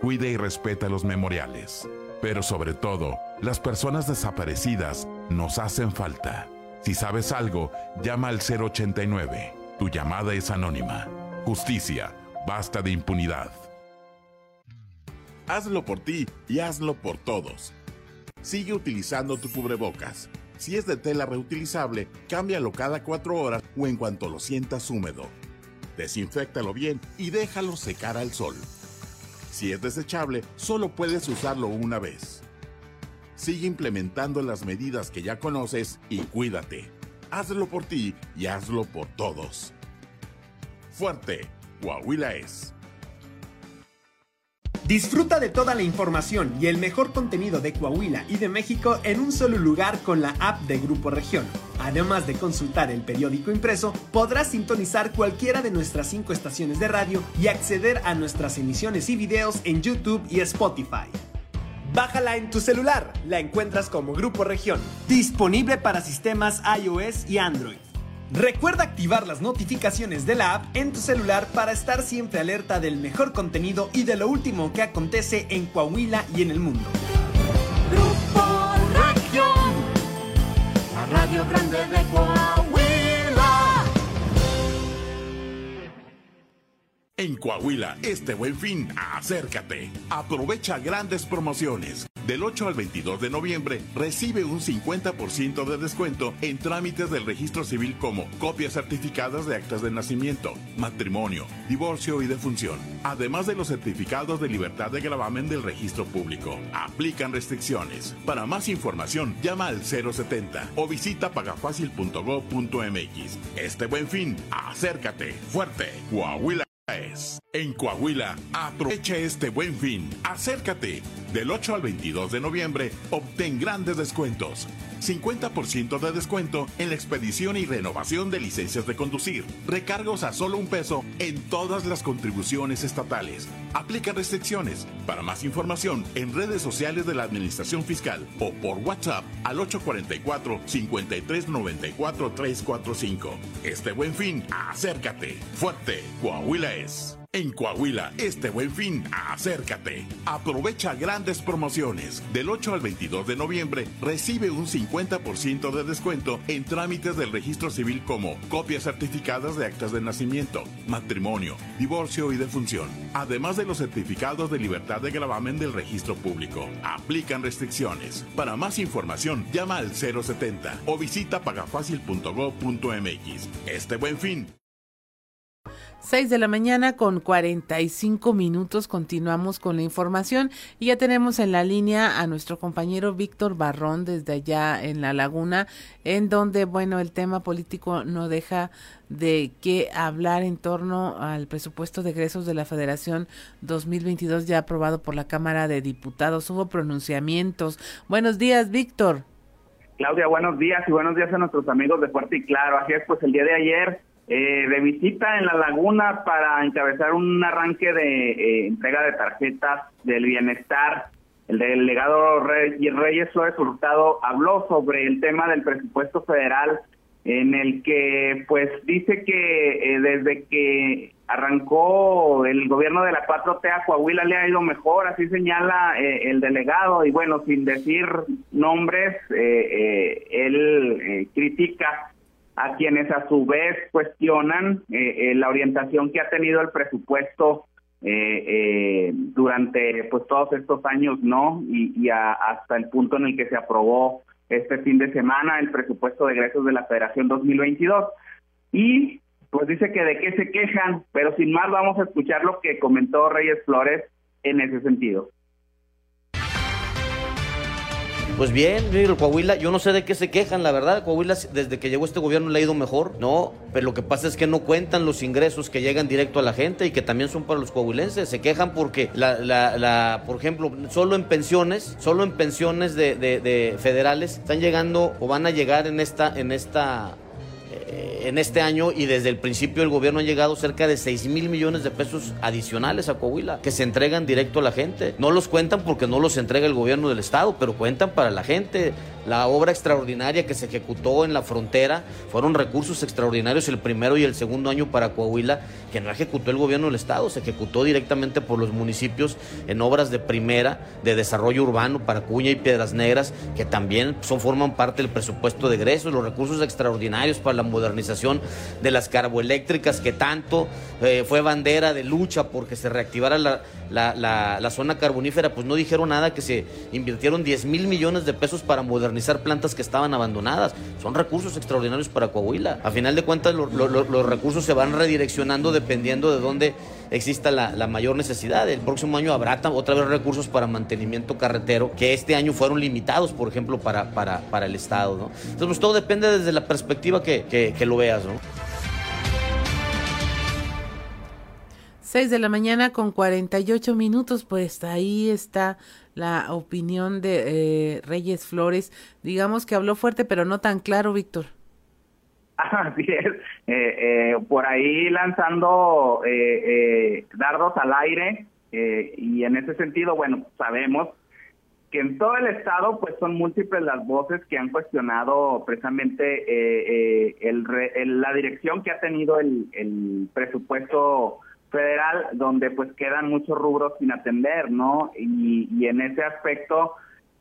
[SPEAKER 2] Cuide y respeta los memoriales. Pero sobre todo, las personas desaparecidas nos hacen falta. Si sabes algo, llama al 089. Tu llamada es anónima. Justicia, basta de impunidad hazlo por ti y hazlo por todos. sigue utilizando tu cubrebocas. Si es de tela reutilizable, cámbialo cada cuatro horas o en cuanto lo sientas húmedo. Desinféctalo bien y déjalo secar al sol. Si es desechable, solo puedes usarlo una vez. Sigue implementando las medidas que ya conoces y cuídate. Hazlo por ti y hazlo por todos. Fuerte, Coahuila es.
[SPEAKER 20] Disfruta de toda la información y el mejor contenido de Coahuila y de México en un solo lugar con la app de Grupo Región. Además de consultar el periódico impreso, podrás sintonizar cualquiera de nuestras cinco estaciones de radio y acceder a nuestras emisiones y videos en YouTube y Spotify. Bájala en tu celular, la encuentras como Grupo Región, disponible para sistemas iOS y Android. Recuerda activar las notificaciones de la app en tu celular para estar siempre alerta del mejor contenido y de lo último que acontece en Coahuila y en el mundo.
[SPEAKER 21] Grupo Región, la radio grande de Coahuila.
[SPEAKER 2] En Coahuila, este buen fin, acércate. Aprovecha grandes promociones. Del 8 al 22 de noviembre, recibe un 50% de descuento en trámites del registro civil como copias certificadas de actas de nacimiento, matrimonio, divorcio y defunción, además de los certificados de libertad de gravamen del registro público. Aplican restricciones. Para más información, llama al 070 o visita pagafacil.gov.mx. Este buen fin, acércate. Fuerte, Coahuila. En Coahuila, aprovecha este buen fin. Acércate. Del 8 al 22 de noviembre, obtén grandes descuentos. 50% de descuento en la expedición y renovación de licencias de conducir. Recargos a solo un peso en todas las contribuciones estatales. Aplica restricciones. Para más información, en redes sociales de la Administración Fiscal o por WhatsApp al 844-5394-345. Este buen fin, acércate. Fuerte, Coahuila En Coahuila, este buen fin, acércate. Aprovecha grandes promociones. Del 8 al 22 de noviembre, recibe un 50% de descuento en trámites del registro civil como copias certificadas de actas de nacimiento, matrimonio, divorcio y defunción, además de los certificados de libertad de gravamen del registro público. Aplican restricciones. Para más información, llama al 070 o visita pagafacil.gov.mx. Este buen fin,
[SPEAKER 3] 6 de la mañana con 45 minutos. Continuamos con la información y ya tenemos en la línea a nuestro compañero Víctor Barrón desde allá en La Laguna, en donde, bueno, el tema político no deja de qué hablar en torno al presupuesto de egresos de la Federación 2022 ya aprobado por la Cámara de Diputados. Hubo pronunciamientos. Buenos días, Víctor.
[SPEAKER 22] Claudia, buenos días y buenos días a nuestros amigos de Fuerte y Claro. Así es, pues el día de ayer eh, de visita en la laguna para encabezar un arranque de eh, entrega de tarjetas del bienestar. El delegado Reyes Flores Hurtado habló sobre el tema del presupuesto federal en el que pues dice que eh, desde que arrancó el gobierno de la 4T a Coahuila le ha ido mejor, así señala el delegado y bueno, sin decir nombres, él critica a quienes a su vez cuestionan eh, eh, la orientación que ha tenido el presupuesto eh, durante pues todos estos años, ¿no? Y, hasta el punto en el que se aprobó este fin de semana el presupuesto de egresos de la Federación 2022. Y pues dice que de qué se quejan, pero sin más vamos a escuchar lo que comentó Reyes Flores en ese sentido.
[SPEAKER 23] Pues bien, el Coahuila, yo no sé de qué se quejan, la verdad. Coahuila, desde que llegó este gobierno, le ha ido mejor, ¿no? Pero lo que pasa es que no cuentan los ingresos que llegan directo a la gente y que también son para los coahuilenses. Se quejan porque, la, la, la por ejemplo, solo en pensiones, solo en pensiones de, de, de federales están llegando o van a llegar en esta, en esta en este año y desde el principio del gobierno han llegado cerca de 6 mil millones de pesos adicionales a Coahuila que se entregan directo a la gente. No los cuentan porque no los entrega el gobierno del estado, pero cuentan para la gente. La obra extraordinaria que se ejecutó en la frontera fueron recursos extraordinarios el primero y el segundo año para Coahuila que no ejecutó el gobierno del estado, se ejecutó directamente por los municipios en obras de primera de desarrollo urbano para Cuña y Piedras Negras que también son forman parte del presupuesto de egresos, los recursos extraordinarios para la modernización privatización de las carboeléctricas que tanto eh, fue bandera de lucha porque se reactivara la, la, la, zona carbonífera, pues no dijeron nada que se invirtieron 10 mil millones de pesos para modernizar plantas que estaban abandonadas. Son recursos extraordinarios para Coahuila. A final de cuentas, lo- lo- lo- los recursos se van redireccionando dependiendo de dónde exista la, la mayor necesidad. El próximo año habrá otra vez recursos para mantenimiento carretero, que este año fueron limitados, por ejemplo, para, para, para el Estado. Entonces, pues todo depende desde la perspectiva que, que- que lo veas. ¿no?
[SPEAKER 3] 6 de la mañana con 48 minutos, pues ahí está la opinión de eh, Reyes Flores. Digamos que habló fuerte, pero no tan claro, Víctor.
[SPEAKER 22] Así es, eh, eh, por ahí lanzando eh, eh, dardos al aire eh, y en ese sentido, bueno, sabemos que en todo el estado pues son múltiples las voces que han cuestionado precisamente eh, eh, el el- la dirección que ha tenido el, el presupuesto federal donde pues quedan muchos rubros sin atender, ¿no? Y, y en ese aspecto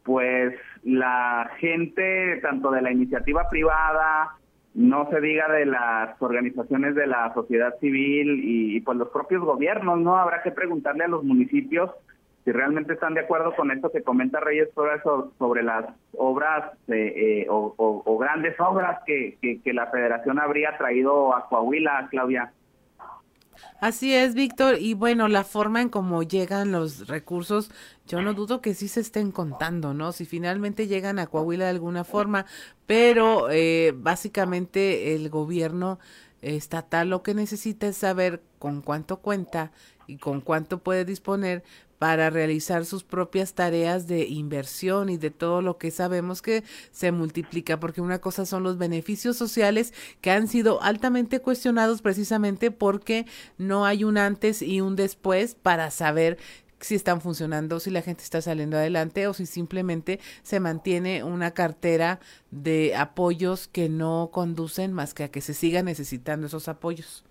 [SPEAKER 22] pues la gente tanto de la iniciativa privada no se diga de las organizaciones de la sociedad civil y, y, pues los propios gobiernos, ¿no? Habrá que preguntarle a los municipios si realmente están de acuerdo con esto que comenta Reyes sobre, las obras eh, o, grandes obras que, que, que la federación habría traído a Coahuila, Claudia.
[SPEAKER 3] Así es, Víctor. Y bueno, la forma en cómo llegan los recursos, yo no dudo que sí se estén contando, ¿no? Si finalmente llegan a Coahuila de alguna forma, pero eh, básicamente el gobierno estatal lo que necesita es saber con cuánto cuenta y con cuánto puede disponer para realizar sus propias tareas de inversión y de todo lo que sabemos que se multiplica, porque una cosa son los beneficios sociales que han sido altamente cuestionados precisamente porque no hay un antes y un después para saber si están funcionando, si la gente está saliendo adelante o si simplemente se mantiene una cartera de apoyos que no conducen más que a que se siga necesitando esos apoyos.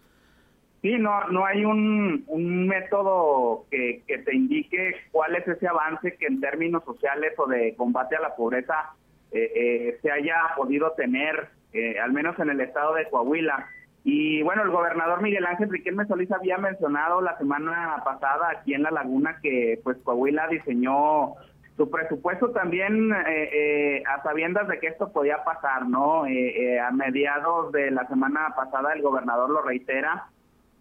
[SPEAKER 22] Sí, no, no hay un, un método que, que te indique cuál es ese avance que en términos sociales o de combate a la pobreza eh, eh, se haya podido tener, eh, al menos en el estado de Coahuila. Y bueno, el gobernador Miguel Ángel Riquelme Solís había mencionado la semana pasada aquí en La Laguna que pues Coahuila diseñó su presupuesto también eh, eh, a sabiendas de que esto podía pasar, ¿no? Eh, eh, a mediados de la semana pasada el gobernador lo reitera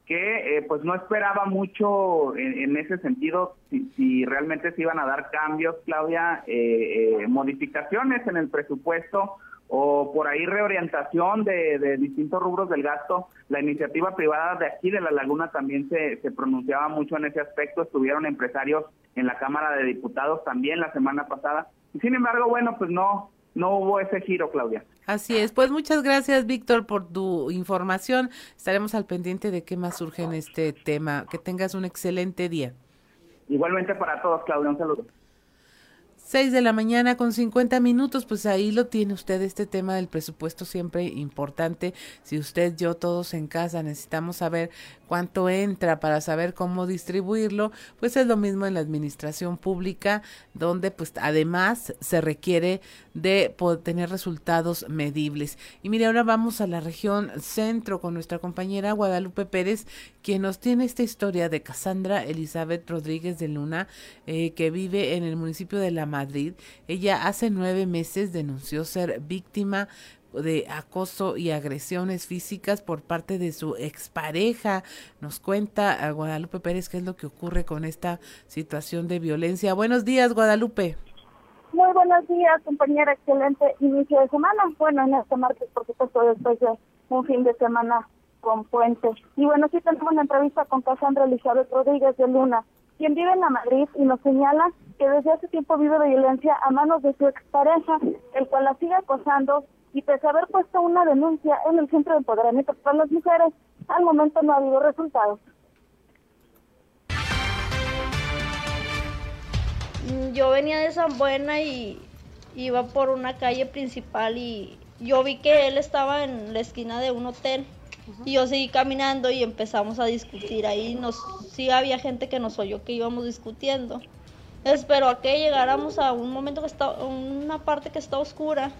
[SPEAKER 22] que eh, pues no esperaba mucho en, ese sentido si, si realmente se iban a dar cambios, Claudia, eh, eh, modificaciones en el presupuesto o por ahí reorientación de, de distintos rubros del gasto. La iniciativa privada de aquí de La Laguna también se, se pronunciaba mucho en ese aspecto, estuvieron empresarios en la Cámara de Diputados también la semana pasada. Sin embargo, bueno, pues no, no hubo ese giro, Claudia.
[SPEAKER 3] Así es, pues muchas gracias Víctor por tu información. Estaremos al pendiente de qué más surge en este tema. Que tengas un excelente día.
[SPEAKER 22] Igualmente para todos, Claudia, un saludo.
[SPEAKER 3] 6 de la mañana con 50 minutos, pues ahí lo tiene usted, este tema del presupuesto siempre importante. Si usted, yo, todos en casa necesitamos saber cuánto entra para saber cómo distribuirlo, pues es lo mismo en la administración pública, donde pues además se requiere de poder tener resultados medibles. Y mire, ahora vamos a la región centro con nuestra compañera Guadalupe Pérez, quien nos tiene esta historia de Cassandra Elizabeth Rodríguez de Luna, eh, que vive en el municipio de La. Ella hace nueve meses denunció ser víctima de acoso y agresiones físicas por parte de su expareja. Nos cuenta a Guadalupe Pérez qué es lo que ocurre con esta situación de violencia. Buenos días, Guadalupe.
[SPEAKER 24] Muy buenos días, compañera. Excelente inicio de semana. Bueno, en este martes, por supuesto, después de un fin de semana con puente. Y bueno, sí tenemos una entrevista con Cassandra Elizabeth Rodríguez de Luna, quien vive en la Madrid y nos señala que desde hace tiempo vive violencia a manos de su expareja, el cual la sigue acosando y pese a haber puesto una denuncia en el Centro de Empoderamiento para las Mujeres, al momento no ha habido resultados.
[SPEAKER 25] Mm, Yo venía de San Buena y iba por una calle principal y yo vi que él estaba en la esquina de un hotel y yo seguí caminando y empezamos a discutir ahí nos sí había gente que nos oyó que íbamos discutiendo esperó a que llegáramos a un momento que está una parte que está oscura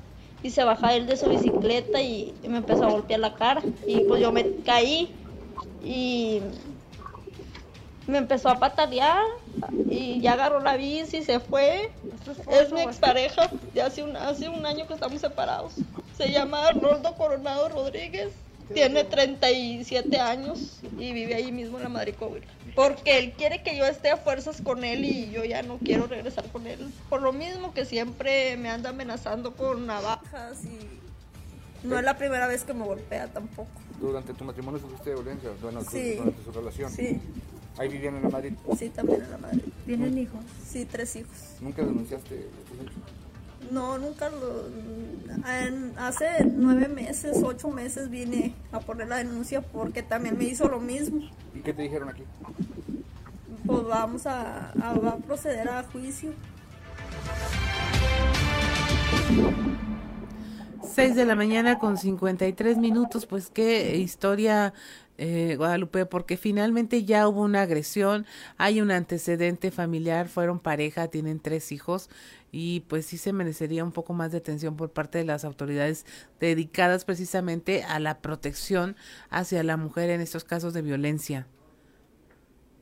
[SPEAKER 25] y se baja él de su bicicleta y me empezó a golpear la cara y pues yo me caí y me empezó a patalear y ya agarró la bici y se fue. Es mi expareja de hace un, hace un año que estamos separados. Se llama Arnoldo Coronado Rodríguez. Tiene 37 años y vive ahí mismo en la Madrid Coahuila. Porque él quiere que yo esté a fuerzas con él y yo ya no quiero regresar con él. Por lo mismo que siempre me anda amenazando con navajas y no es la primera vez que me golpea tampoco.
[SPEAKER 26] ¿Durante tu matrimonio sufriste violencia? Bueno,
[SPEAKER 25] Sí.
[SPEAKER 26] durante su relación.
[SPEAKER 25] Sí.
[SPEAKER 26] ¿Ahí vivían en la Madrid?
[SPEAKER 25] Sí, también en la Madrid. ¿Tienen hijos? Sí, tres hijos.
[SPEAKER 26] ¿Nunca denunciaste?
[SPEAKER 25] No, nunca lo... en- hace nueve meses, ocho meses vine a poner la denuncia porque también me hizo lo mismo.
[SPEAKER 26] ¿Y qué te dijeron aquí?
[SPEAKER 25] Pues vamos a, a- va a proceder a juicio.
[SPEAKER 3] 6 de la mañana con 53 minutos, pues qué historia, eh, Guadalupe, porque finalmente ya hubo una agresión, hay un antecedente familiar, fueron pareja, tienen tres hijos y pues sí se merecería un poco más de atención por parte de las autoridades dedicadas precisamente a la protección hacia la mujer en estos casos de violencia.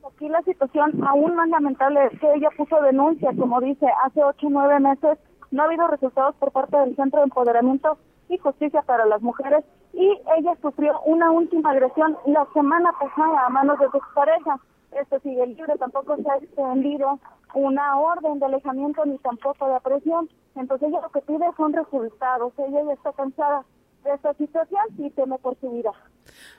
[SPEAKER 24] Aquí la situación aún más lamentable es que ella puso denuncia, como dice, hace ocho o nueve meses no ha habido resultados por parte del Centro de Empoderamiento y Justicia para las Mujeres y ella sufrió una última agresión la semana pasada a manos de su pareja. Esto sigue libre, tampoco se ha extendido una orden de alejamiento ni tampoco de aprehensión. Entonces ella lo que pide son resultados. Ella ya está cansada de esta situación por su vida.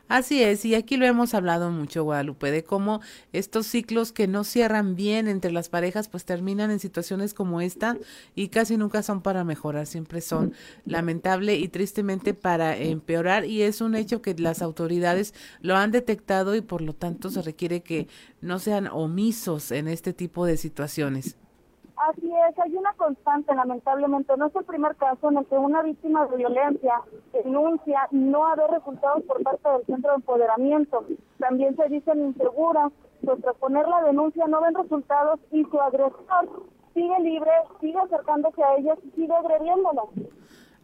[SPEAKER 3] Así es, y aquí lo hemos hablado mucho, Guadalupe, de cómo estos ciclos que no cierran bien entre las parejas, pues terminan en situaciones como esta y casi nunca son para mejorar, siempre son lamentable y tristemente para empeorar y es un hecho que las autoridades lo han detectado y por lo tanto se requiere que no sean omisos en este tipo de situaciones.
[SPEAKER 24] Así es, hay una constante, lamentablemente. No es el primer caso en el que una víctima de violencia denuncia no haber resultados por parte del centro de empoderamiento. También se dicen inseguras, pues tras poner la denuncia no ven resultados y su agresor sigue libre, sigue acercándose a ellas y sigue agrediéndolas.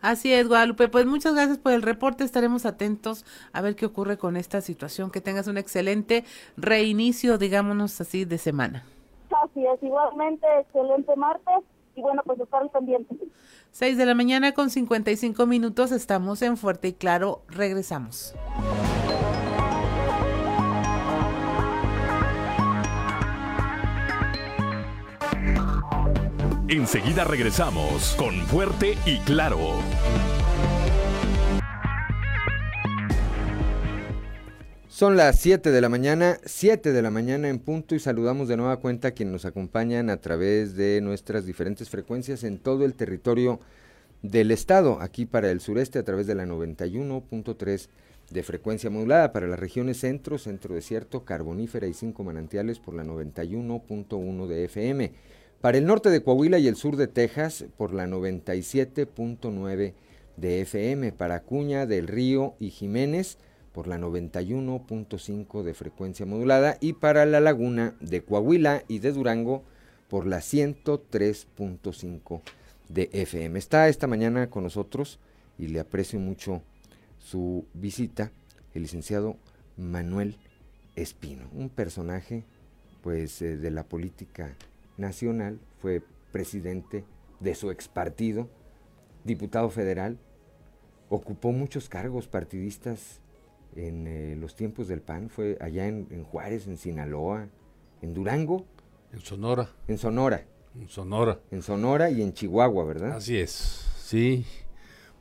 [SPEAKER 3] Así es, Guadalupe. Pues muchas gracias por el reporte. Estaremos atentos a ver qué ocurre con esta situación. Que tengas un excelente reinicio, digámonos así, de semana.
[SPEAKER 24] Así es, igualmente, excelente martes y bueno, pues estar al pendiente.
[SPEAKER 3] 6 de la mañana con 55 minutos. Estamos en Fuerte y Claro. Regresamos.
[SPEAKER 2] Enseguida regresamos con Fuerte y Claro.
[SPEAKER 1] Son las 7 de la mañana, 7 de la mañana en punto y saludamos de nueva cuenta a quienes nos acompañan a través de nuestras diferentes frecuencias en todo el territorio del estado, aquí para el sureste a través de la 91.3 de frecuencia modulada, para las regiones centro, centro desierto, carbonífera y cinco manantiales por la 91.1 de FM, para el norte de Coahuila y el sur de Texas por la 97.9 de FM, para Acuña del Río y Jiménez por la 91.5 de frecuencia modulada y para la laguna de Coahuila y de Durango por la 103.5 de FM. Está esta mañana con nosotros y le aprecio mucho su visita el licenciado Manuel Espino, un personaje pues eh, de la política nacional, fue presidente de su ex partido, diputado federal, ocupó muchos cargos partidistas en eh, los tiempos del PAN, fue allá en, en Juárez, en Sinaloa, en Durango.
[SPEAKER 27] En Sonora.
[SPEAKER 1] En Sonora.
[SPEAKER 27] En Sonora.
[SPEAKER 1] En Sonora y en Chihuahua, ¿verdad?
[SPEAKER 27] Así es, sí.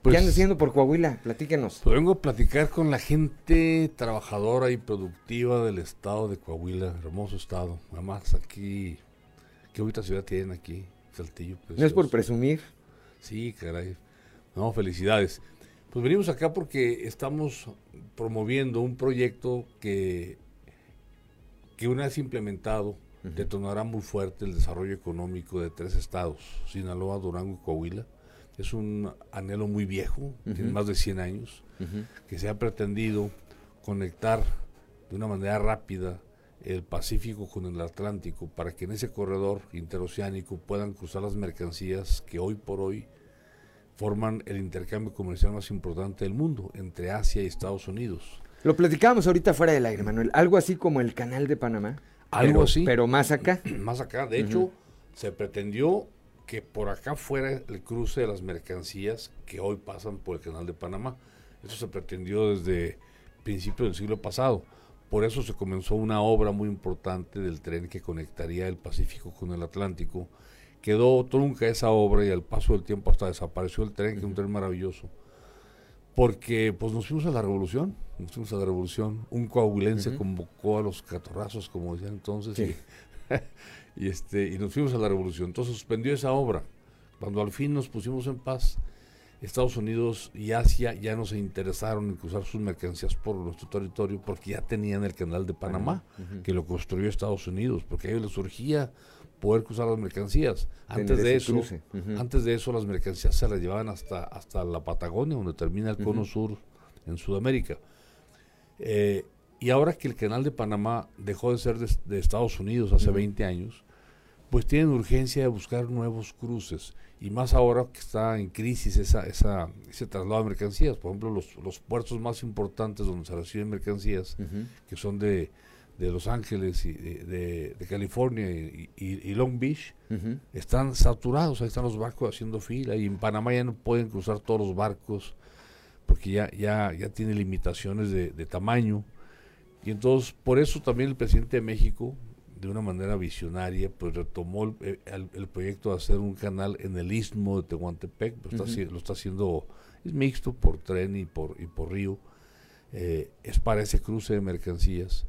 [SPEAKER 1] ¿Qué anda haciendo por Coahuila? Platíquenos.
[SPEAKER 27] Pues vengo a platicar con la gente trabajadora y productiva del estado de Coahuila, hermoso estado. Además, aquí, qué bonita ciudad tienen aquí, Saltillo.
[SPEAKER 1] No es por
[SPEAKER 27] precioso.
[SPEAKER 1] presumir.
[SPEAKER 27] Sí, caray. No, felicidades. Pues venimos acá porque estamos promoviendo un proyecto que, que una vez implementado detonará muy fuerte el desarrollo económico de tres estados, Sinaloa, Durango y Coahuila. Es un anhelo muy viejo, tiene más de 100 años, que se ha pretendido conectar de una manera rápida el Pacífico con el Atlántico para que en ese corredor interoceánico puedan cruzar las mercancías que hoy por hoy forman el intercambio comercial más importante del mundo entre Asia y Estados Unidos.
[SPEAKER 1] Lo platicábamos ahorita fuera del aire, Manuel. Algo así como el canal de Panamá.
[SPEAKER 27] Algo
[SPEAKER 1] pero-
[SPEAKER 27] así.
[SPEAKER 1] Pero más acá.
[SPEAKER 27] Más acá, de hecho, se pretendió que por acá fuera el cruce de las mercancías que hoy pasan por el canal de Panamá. Eso se pretendió desde principios del siglo pasado. Por eso se comenzó una obra muy importante del tren que conectaría el Pacífico con el Atlántico. Quedó trunca esa obra y al paso del tiempo hasta desapareció el tren, que es un tren maravilloso. Porque pues nos fuimos a la revolución, nos fuimos a la revolución. Un coahuilense convocó a los catorrazos, como decían entonces,
[SPEAKER 1] Sí.
[SPEAKER 27] y, y, este, y nos fuimos a la revolución. Entonces suspendió esa obra. Cuando al fin nos pusimos en paz, Estados Unidos y Asia ya no se interesaron en cruzar sus mercancías por nuestro territorio porque ya tenían el canal de Panamá, que lo construyó Estados Unidos, porque a ellos les surgía poder cruzar las mercancías. Antes de eso, antes de eso las mercancías se las llevaban hasta, hasta la Patagonia, donde termina el cono sur en Sudamérica. Eh, y ahora que el canal de Panamá dejó de ser de, de Estados Unidos hace
[SPEAKER 1] Ujú.
[SPEAKER 27] 20 años, pues tienen urgencia de buscar nuevos cruces. Y más ahora que está en crisis esa, esa, ese traslado de mercancías. Por ejemplo, los, los puertos más importantes donde se reciben mercancías, que son de, de Los Ángeles y de, de- de California y, y- y Long Beach, están saturados. Ahí están los barcos haciendo fila. Y en Panamá ya no pueden cruzar todos los barcos porque ya, ya, ya tiene limitaciones de, de tamaño. Y entonces, por eso también el presidente de México, de una manera visionaria, pues retomó el, eh, el- el proyecto de hacer un canal en el istmo de Tehuantepec, pues,
[SPEAKER 1] Ujú.
[SPEAKER 27] haci- lo está haciendo, es mixto por tren y por, y por río, Eh, es para ese cruce de mercancías.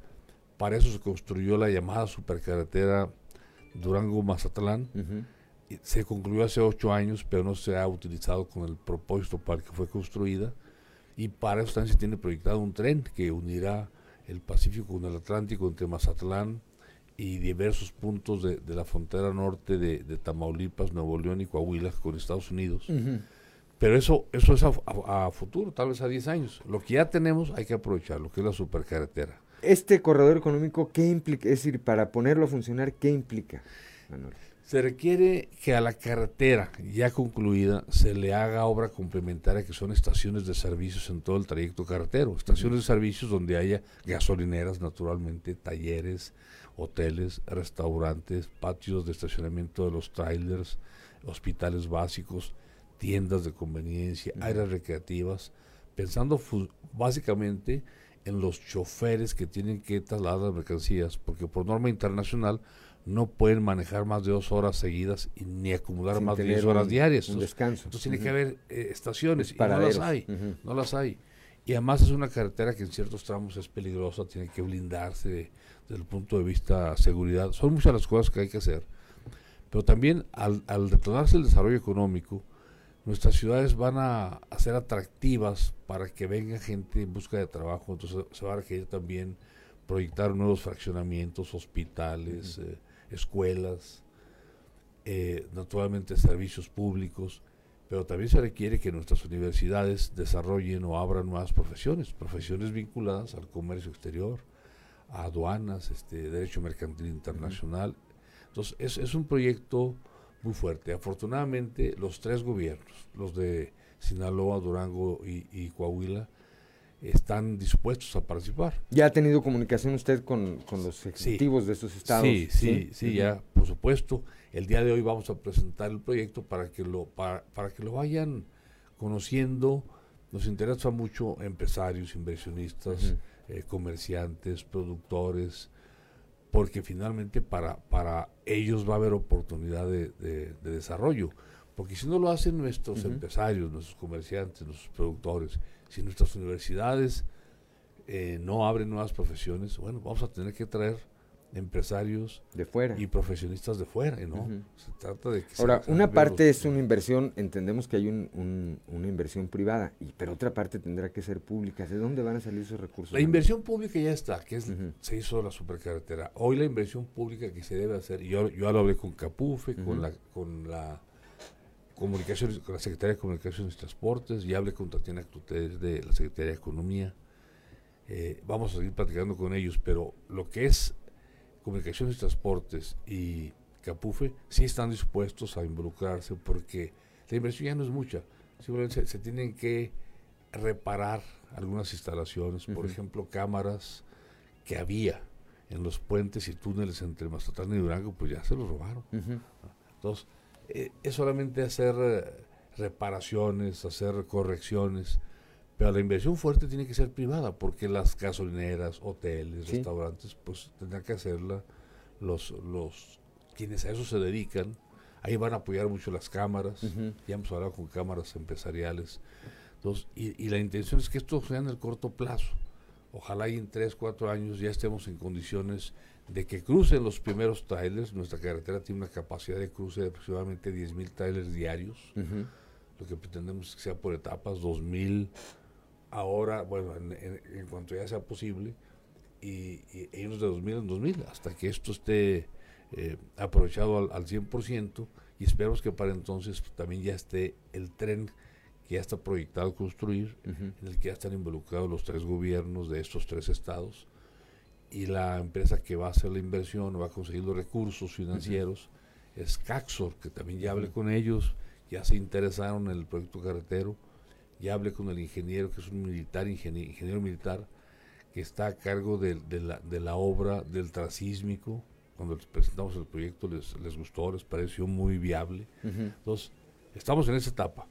[SPEAKER 27] Para eso se construyó la llamada supercarretera Durango-Mazatlán. Se concluyó hace ocho años, pero no se ha utilizado con el propósito para el que fue construida. Y para eso también se tiene proyectado un tren que unirá el Pacífico con el Atlántico entre Mazatlán y diversos puntos de, de la frontera norte de, de Tamaulipas, Nuevo León y Coahuila con Estados Unidos. Pero eso, eso es a, a- a futuro, tal vez a 10 años. Lo que ya tenemos hay que aprovechar, lo que es la supercarretera.
[SPEAKER 1] Este corredor económico, ¿qué implica? Es decir, para ponerlo a funcionar, ¿qué implica, Manuel?
[SPEAKER 27] Se requiere que a la carretera ya concluida se le haga obra complementaria que son estaciones de servicios en todo el trayecto carretero. Estaciones de servicios donde haya gasolineras, naturalmente, talleres, hoteles, restaurantes, patios de estacionamiento de los trailers, hospitales básicos, tiendas de conveniencia, áreas recreativas, pensando básicamente en los choferes que tienen que trasladar las mercancías, porque por norma internacional no pueden manejar más de dos horas seguidas y ni acumular
[SPEAKER 1] Sin
[SPEAKER 27] más de 10 horas
[SPEAKER 1] un-
[SPEAKER 27] diarias.
[SPEAKER 1] un
[SPEAKER 27] Entonces-
[SPEAKER 1] descanso.
[SPEAKER 27] Entonces tiene que haber eh, estaciones y no las hay, no las hay. Y además es una carretera que en ciertos tramos es peligrosa, tiene que blindarse de- desde el punto de vista seguridad. Son muchas las cosas que hay que hacer. Pero también al, al detonarse el desarrollo económico, nuestras ciudades van a, a ser atractivas para que venga gente en busca de trabajo. Entonces se va a requerir también proyectar nuevos fraccionamientos, hospitales, eh, escuelas, eh, naturalmente servicios públicos, pero también se requiere que nuestras universidades desarrollen o abran nuevas profesiones, profesiones vinculadas al comercio exterior, a aduanas, este, derecho mercantil internacional. Entonces, es, es un proyecto muy fuerte. Afortunadamente, los tres gobiernos, los de Sinaloa, Durango y, y Coahuila, están dispuestos a participar.
[SPEAKER 1] ¿Ya ha tenido comunicación usted con, con los ejecutivos de esos estados?
[SPEAKER 27] Sí, sí, sí, ya, por supuesto. El día de hoy vamos a presentar el proyecto para que lo, para, para que lo vayan conociendo. Nos interesa mucho empresarios, inversionistas, eh, comerciantes, productores, porque finalmente para, para ellos va a haber oportunidad de, de- de desarrollo. Porque si no lo hacen nuestros empresarios, nuestros comerciantes, nuestros productores, si nuestras universidades eh, no abren nuevas profesiones, bueno, vamos a tener que traer empresarios
[SPEAKER 1] de fuera
[SPEAKER 27] y profesionistas de fuera, ¿no? Se trata de que
[SPEAKER 1] Ahora, una parte
[SPEAKER 27] los-
[SPEAKER 1] es una inversión, entendemos que hay un- un- una inversión privada, y, pero otra parte tendrá que ser pública. ¿De dónde van a salir esos recursos?
[SPEAKER 27] La inversión pública ya está, que es, se hizo la supercarretera. Hoy la inversión pública que se debe hacer, y yo, lo hablé con Capufe, con la con la comunicaciones, con la Secretaría de Comunicaciones y Transportes, y hablé con Tatiana Clotés de la Secretaría de Economía. Eh, vamos a seguir platicando con ellos, pero lo que es Comunicaciones y Transportes y Capufe sí están dispuestos a involucrarse porque la inversión ya no es mucha. Simplemente se, se tienen que reparar algunas instalaciones, por ejemplo, cámaras que había en los puentes y túneles entre Mazatlán y Durango, pues ya se los robaron. Entonces, eh, es solamente hacer eh, reparaciones, hacer correcciones, pero la inversión fuerte tiene que ser privada, porque las gasolineras, hoteles,
[SPEAKER 1] Sí.
[SPEAKER 27] restaurantes, pues tendrán que hacerla los, los quienes a eso se dedican. Ahí van a apoyar mucho las cámaras, ya hemos hablado con cámaras empresariales. Entonces, y, y la intención es que esto sea en el corto plazo. Ojalá y en 3, 4 años ya estemos en condiciones de que crucen los primeros trailers. Nuestra carretera tiene una capacidad de cruce de aproximadamente 10.000 trailers diarios. Lo que pretendemos es que sea por etapas, 2.000 ahora, bueno, en, en- en cuanto ya sea posible, y, y e irnos de 2.000 en 2.000 hasta que esto esté eh, aprovechado al, al 100% y esperamos que para entonces también ya esté el tren que ya está proyectado construir, en el que ya están involucrados los tres gobiernos de estos tres estados y la empresa que va a hacer la inversión va a conseguir los recursos financieros es Caxor, que también ya hablé con ellos, ya se interesaron en el proyecto carretero, ya hablé con el ingeniero, que es un militar, ingenie- ingeniero militar, que está a cargo de, de la, de la obra del trasísmico. Cuando les presentamos el proyecto les, les gustó, les pareció muy viable. Entonces, estamos en esa etapa.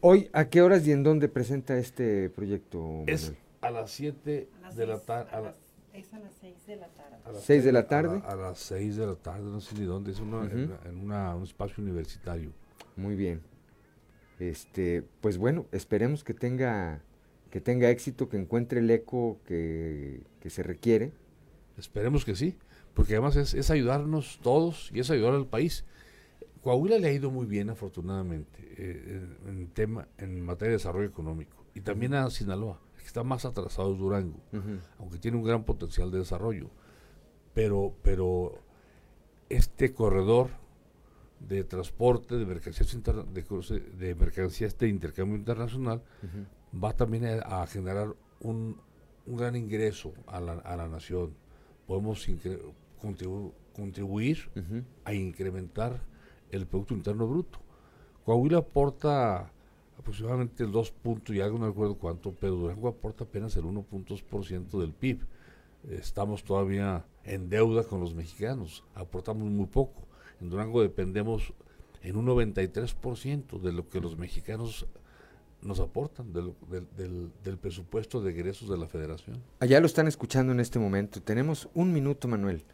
[SPEAKER 1] Hoy, ¿a qué horas y en dónde presenta este proyecto?
[SPEAKER 27] Es a las 7 de la tarde.
[SPEAKER 28] Es a las 6 de la tarde.
[SPEAKER 27] A las
[SPEAKER 1] ¿Seis de la tarde?
[SPEAKER 27] A, la- a las 6 de la tarde, no sé ni dónde, es una, en,
[SPEAKER 1] Ujú.
[SPEAKER 27] una- en una- un espacio universitario.
[SPEAKER 1] Muy bien. Este, pues bueno, esperemos que tenga que tenga éxito, que encuentre el eco que, que se requiere.
[SPEAKER 27] Esperemos que sí, porque además es, es ayudarnos todos y es ayudar al país. Coahuila le ha ido muy bien, afortunadamente, eh, en, tema, en materia de desarrollo económico. Y también a Sinaloa, que está más atrasado es Durango, aunque tiene un gran potencial de desarrollo. Pero, pero este corredor de transporte de mercancías, interna- de, cruce- de mercancías de intercambio internacional va también a, a generar un, un gran ingreso a la, a la nación. Podemos contribu- contribuir a incrementar el Producto Interno Bruto. Coahuila aporta aproximadamente el 2 puntos y algo, no recuerdo cuánto, pero Durango aporta apenas el 1.2% del PIB. Estamos todavía en deuda con los mexicanos, aportamos muy poco. En Durango dependemos en un 93% de lo que los mexicanos nos aportan, de lo- del, del- del presupuesto de egresos de la federación.
[SPEAKER 1] Allá lo están escuchando en este momento. Tenemos un minuto, Manuel.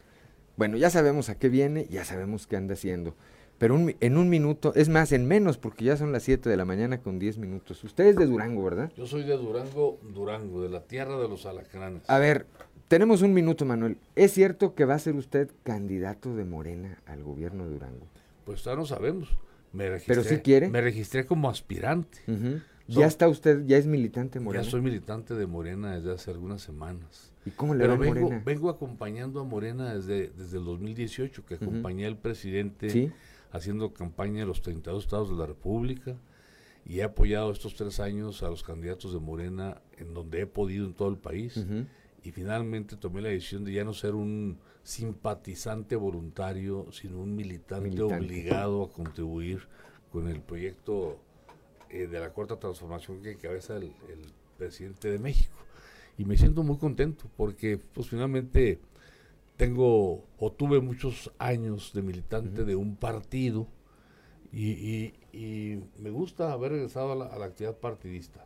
[SPEAKER 1] Bueno, ya sabemos a qué viene, ya sabemos qué anda haciendo. Pero un en un minuto, es más, en menos, porque ya son las 7 de la mañana con 10 minutos. Usted es de Durango, ¿verdad?
[SPEAKER 27] Yo soy de Durango, Durango, de la tierra de los alacranes.
[SPEAKER 1] A ver, tenemos un minuto, Manuel. ¿Es cierto que va a ser usted candidato de Morena al gobierno de Durango?
[SPEAKER 27] Pues ya no sabemos. Me registré,
[SPEAKER 1] ¿Pero sí quiere?
[SPEAKER 27] Me registré como aspirante. So-
[SPEAKER 1] ¿Ya está usted, ya es militante Morena?
[SPEAKER 27] Ya soy militante de Morena desde hace algunas semanas.
[SPEAKER 1] ¿Y cómo le
[SPEAKER 27] Pero
[SPEAKER 1] va en
[SPEAKER 27] vengo,
[SPEAKER 1] Morena?
[SPEAKER 27] vengo acompañando a Morena desde, desde el 2018, que
[SPEAKER 1] Ujú.
[SPEAKER 27] acompañé al presidente
[SPEAKER 1] Sí.
[SPEAKER 27] haciendo campaña en los 32 estados de la República y he apoyado estos tres años a los candidatos de Morena en donde he podido en todo el país.
[SPEAKER 1] Ujú.
[SPEAKER 27] Y finalmente tomé la decisión de ya no ser un simpatizante voluntario, sino un militante,
[SPEAKER 1] Militante.
[SPEAKER 27] obligado a contribuir con el proyecto eh, de la cuarta transformación que encabeza el, el presidente de México. Y me siento muy contento porque pues finalmente tengo o tuve muchos años de militante de un partido y, y- y me gusta haber regresado a la, a la actividad partidista.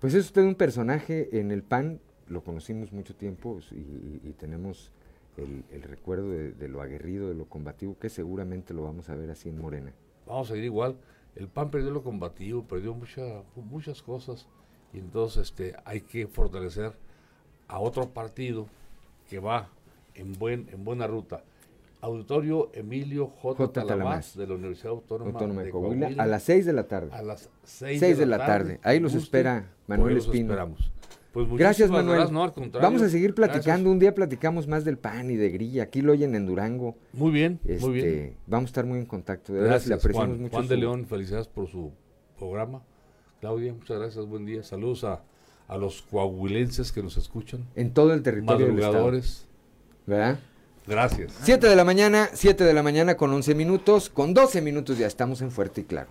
[SPEAKER 1] Pues es usted un personaje en el PAN, lo conocimos mucho tiempo y, y- y tenemos el, el recuerdo de, de lo aguerrido, de lo combativo, que seguramente lo vamos a ver así en Morena.
[SPEAKER 27] Vamos a ir igual. El PAN perdió lo combativo, perdió mucha- muchas cosas y entonces este, hay que fortalecer a otro partido que va en, buen, en buena ruta. Auditorio Emilio J.
[SPEAKER 1] J.
[SPEAKER 27] Talamás,
[SPEAKER 1] Talamás.
[SPEAKER 27] de la Universidad Autónoma,
[SPEAKER 1] Autónoma de Coahuila,
[SPEAKER 27] Coahuila,
[SPEAKER 1] a las 6 de la tarde.
[SPEAKER 27] A las 6
[SPEAKER 1] Seis de la tarde. Ahí los espera Manuel
[SPEAKER 27] ahí los
[SPEAKER 1] Espino.
[SPEAKER 27] esperamos. Pues
[SPEAKER 1] Gracias, Manuel.
[SPEAKER 27] gracias, no.
[SPEAKER 1] Vamos a seguir platicando.
[SPEAKER 27] Gracias.
[SPEAKER 1] Un día platicamos más del PAN y de Grilla. Aquí lo oyen en Durango.
[SPEAKER 27] Muy bien, muy
[SPEAKER 1] Este,
[SPEAKER 27] bien.
[SPEAKER 1] Vamos a estar muy en contacto. De verdad, le
[SPEAKER 27] Gracias, Juan.
[SPEAKER 1] mucho.
[SPEAKER 27] Juan de
[SPEAKER 1] su-
[SPEAKER 27] León, felicidades por su programa. Claudia, muchas gracias, buen día. Saludos a, a los coahuilenses que nos escuchan.
[SPEAKER 1] En todo el territorio del estado.
[SPEAKER 27] Madrugadores.
[SPEAKER 1] ¿Verdad?
[SPEAKER 27] Gracias.
[SPEAKER 1] 7 de la mañana, 7 de la mañana con 11 minutos. Con 12 minutos ya estamos en Fuerte y Claro.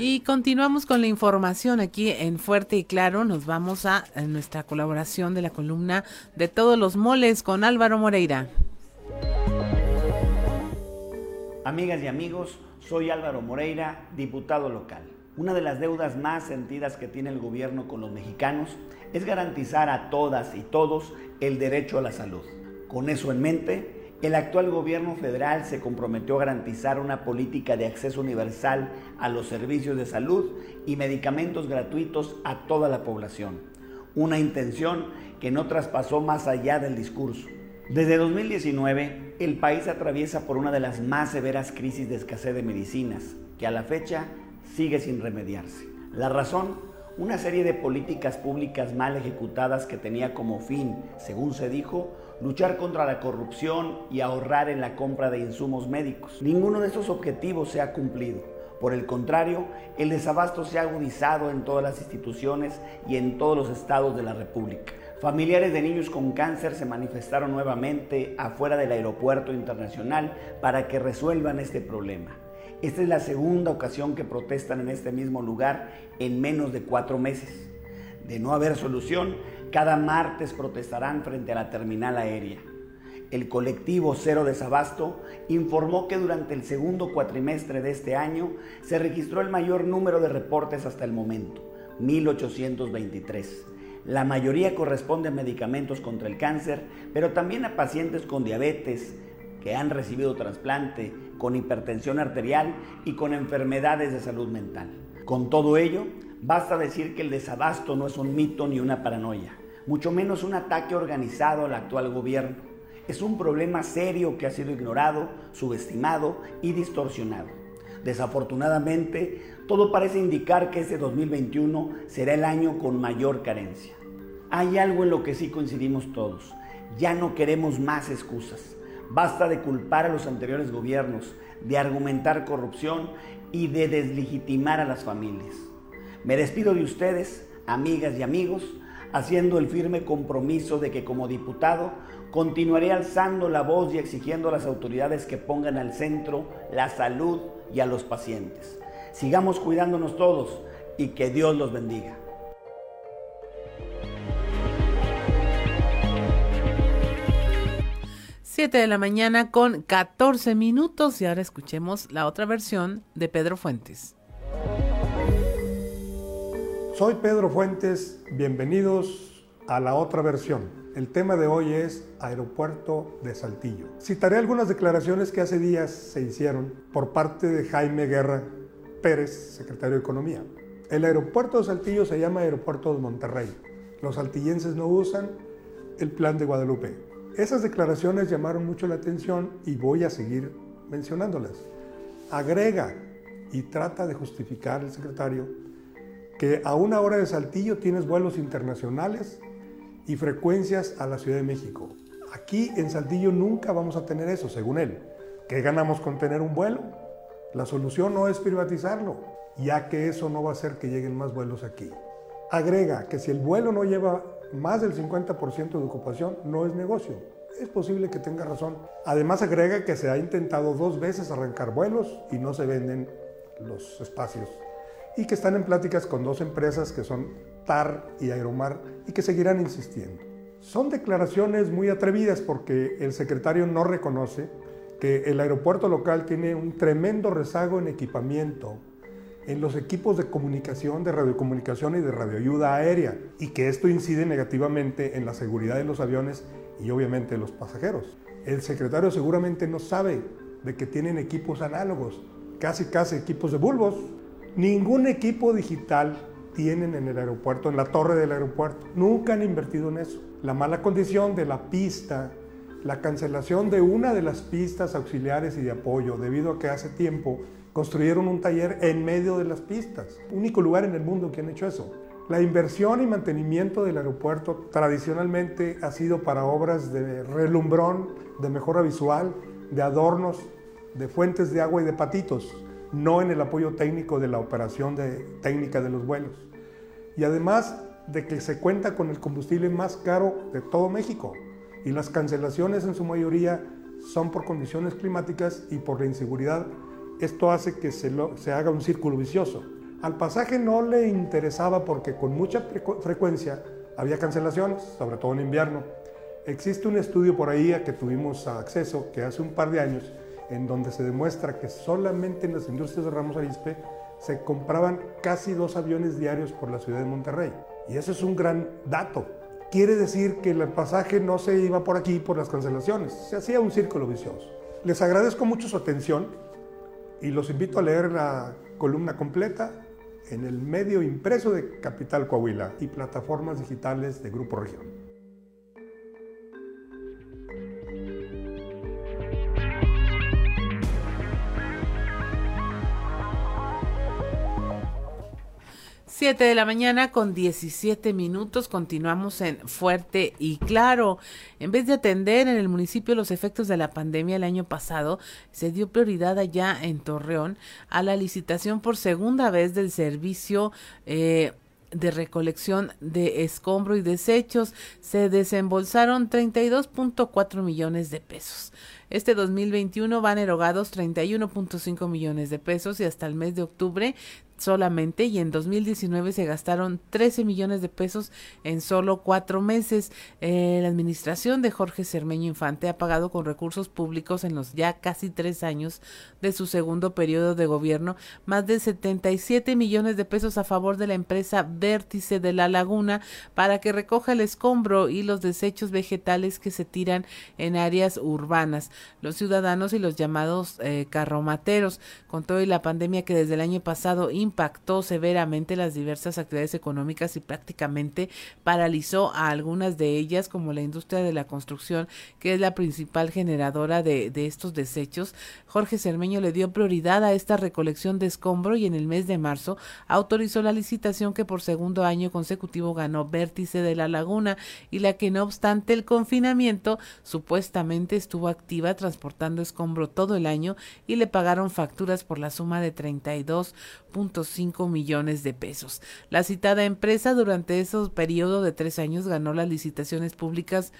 [SPEAKER 3] Y continuamos con la información aquí en Fuerte y Claro. Nos vamos a, nuestra colaboración de la columna de todos los moles con Álvaro Moreira.
[SPEAKER 29] Amigas y amigos, soy Álvaro Moreira, diputado local. Una de las deudas más sentidas que tiene el gobierno con los mexicanos es garantizar a todas y todos el derecho a la salud. Con eso en mente, el actual gobierno federal se comprometió a garantizar una política de acceso universal a los servicios de salud y medicamentos gratuitos a toda la población. Una intención que no traspasó más allá del discurso. Desde 2019, el país atraviesa por una de las más severas crisis de escasez de medicinas, que a la fecha sigue sin remediarse. La razón, una serie de políticas públicas mal ejecutadas que tenía como fin, según se dijo, luchar contra la corrupción y ahorrar en la compra de insumos médicos. Ninguno de estos objetivos se ha cumplido. Por el contrario, el desabasto se ha agudizado en todas las instituciones y en todos los estados de la República. Familiares de niños con cáncer se manifestaron nuevamente afuera del aeropuerto internacional para que resuelvan este problema. Esta es la segunda ocasión que protestan en este mismo lugar en menos de cuatro meses. De no haber solución, cada martes protestarán frente a la terminal aérea. El colectivo Cero Desabasto informó que durante el segundo cuatrimestre de este año se registró el mayor número de reportes hasta el momento, 1823. La mayoría corresponde a medicamentos contra el cáncer, pero también a pacientes con diabetes, que han recibido trasplante, con hipertensión arterial y con enfermedades de salud mental. Con todo ello, basta decir que el desabasto no es un mito ni una paranoia, mucho menos un ataque organizado al actual gobierno. Es un problema serio que ha sido ignorado, subestimado y distorsionado. Desafortunadamente, todo parece indicar que este 2021 será el año con mayor carencia. Hay algo en lo que sí coincidimos todos. Ya no queremos más excusas. Basta de culpar a los anteriores gobiernos, de argumentar corrupción y de deslegitimar a las familias. Me despido de ustedes, amigas y amigos, haciendo el firme compromiso de que como diputado continuaré alzando la voz y exigiendo a las autoridades que pongan al centro la salud y a los pacientes. Sigamos cuidándonos todos y que Dios los bendiga.
[SPEAKER 3] Siete de la mañana con 14 minutos y ahora escuchemos la otra versión de Pedro Fuentes.
[SPEAKER 30] Soy Pedro Fuentes, bienvenidos a la otra versión. El tema de hoy es Aeropuerto de Saltillo. Citaré algunas declaraciones que hace días se hicieron por parte de Jaime Guerra Pérez, secretario de Economía. El aeropuerto de Saltillo se llama Aeropuerto de Monterrey. Los saltillenses no usan el plan de Guadalupe. Esas declaraciones llamaron mucho la atención y voy a seguir mencionándolas. Agrega y trata de justificar el secretario que a una hora de Saltillo tienes vuelos internacionales y frecuencias a la Ciudad de México. Aquí en Saltillo nunca vamos a tener eso, según él. ¿Qué ganamos con tener un vuelo? La solución no es privatizarlo, ya que eso no va a hacer que lleguen más vuelos aquí. Agrega que si el vuelo no lleva más del 50% de ocupación, no es negocio. Es posible que tenga razón. Además agrega que se ha intentado dos veces arrancar vuelos y no se venden los espacios. Y que están en pláticas con dos empresas que son TAR y Aeromar y que seguirán insistiendo. Son declaraciones muy atrevidas porque el secretario no reconoce que el aeropuerto local tiene un tremendo rezago en equipamiento, en los equipos de comunicación, de radiocomunicación y de radioayuda aérea, y que esto incide negativamente en la seguridad de los aviones y obviamente de los pasajeros. El secretario seguramente no sabe de que tienen equipos análogos, casi casi equipos de bulbos. Ningún equipo digital tienen en el aeropuerto, en la torre del aeropuerto. Nunca han invertido en eso. La mala condición de la pista, la cancelación de una de las pistas auxiliares y de apoyo, debido a que hace tiempo construyeron un taller en medio de las pistas. Único lugar en el mundo que han hecho eso. La inversión y mantenimiento del aeropuerto tradicionalmente ha sido para obras de relumbrón, de mejora visual, de adornos, de fuentes de agua y de patitos, no en el apoyo técnico de la operación técnica de los vuelos. Y además de que se cuenta con el combustible más caro de todo México y las cancelaciones en su mayoría son por condiciones climáticas y por la inseguridad. Esto hace que se, se haga un círculo vicioso. Al pasaje no le interesaba porque con mucha frecu- frecuencia había cancelaciones, sobre todo en invierno. Existe un estudio por ahí a que tuvimos acceso que hace un par de años en donde se demuestra que solamente en las industrias de Ramos Arizpe se compraban casi dos aviones diarios por la ciudad de Monterrey. Y eso es un gran dato. Quiere decir que el pasaje no se iba por aquí por las cancelaciones, se hacía un círculo vicioso. Les agradezco mucho su atención y los invito a leer la columna completa en el medio impreso de Capital Coahuila y plataformas digitales de Grupo Región.
[SPEAKER 3] Siete de la mañana con 17 minutos. Continuamos en Fuerte y Claro. En vez de atender en el municipio los efectos de la pandemia el año pasado, se dio prioridad allá en Torreón a la licitación por segunda vez del servicio. Eh, de recolección de escombro y desechos se desembolsaron 32.4 millones de pesos. Este 2021 van erogados 31.5 millones de pesos y hasta el mes de octubre solamente y en 2019 se gastaron 13 millones de pesos en solo cuatro meses. Eh, la administración de Jorge Cermeño Infante ha pagado con recursos públicos en los ya casi tres años de su segundo periodo de gobierno más de 77 millones de pesos a favor de la empresa Vértice de la Laguna para que recoja el escombro y los desechos vegetales que se tiran en áreas urbanas. Los ciudadanos y los llamados eh, carromateros, con todo y la pandemia que desde el año pasado impactó severamente las diversas actividades económicas y prácticamente paralizó a algunas de ellas, como la industria de la construcción, que es la principal generadora de, de estos desechos. Jorge Cermeño le dio prioridad a esta recolección de escombro y en el mes de marzo autorizó la licitación que por segundo año consecutivo ganó Vértice de la Laguna y la que no obstante el confinamiento supuestamente estuvo activa transportando escombro todo el año y le pagaron facturas por la suma de 32.5 millones de pesos. La citada empresa durante ese periodo de tres años ganó las licitaciones públicas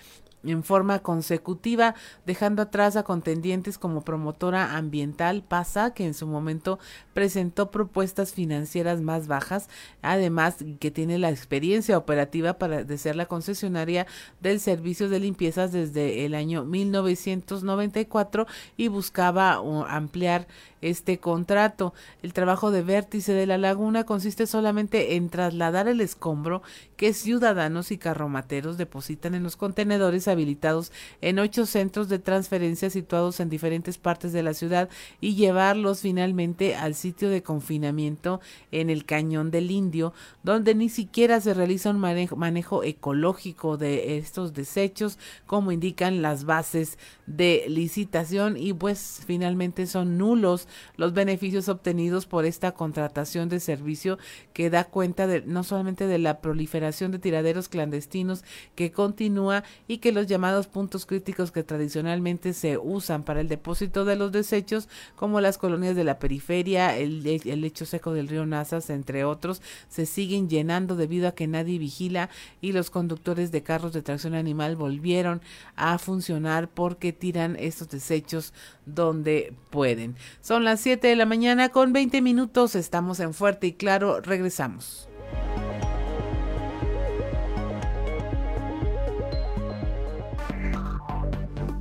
[SPEAKER 3] en forma consecutiva, dejando atrás a contendientes como promotora ambiental PASA, que en su momento presentó propuestas financieras más bajas, además que tiene la experiencia operativa para de ser la concesionaria del servicio de limpiezas desde el año 1994 y buscaba ampliar este contrato. El trabajo de vértice de la laguna consiste solamente en trasladar el escombro que ciudadanos y carromateros depositan en los contenedores habilitados en ocho centros de transferencia situados en diferentes partes de la ciudad y llevarlos finalmente al sitio de confinamiento en el Cañón del Indio, donde ni siquiera se realiza un manejo, manejo ecológico de estos desechos, como indican las bases de licitación. Y pues finalmente son nulos los beneficios obtenidos por esta contratación de servicio que da cuenta de no solamente de la proliferación de tiraderos clandestinos que continúa y que los llamados puntos críticos que tradicionalmente se usan para el depósito de los desechos como las colonias de la periferia, el, el lecho seco del río Nazas, entre otros, se siguen llenando debido a que nadie vigila y los conductores de carros de tracción animal volvieron a funcionar porque tiran estos desechos donde pueden. Son las 7 de la mañana con 20 minutos. Estamos en Fuerte y Claro. Regresamos.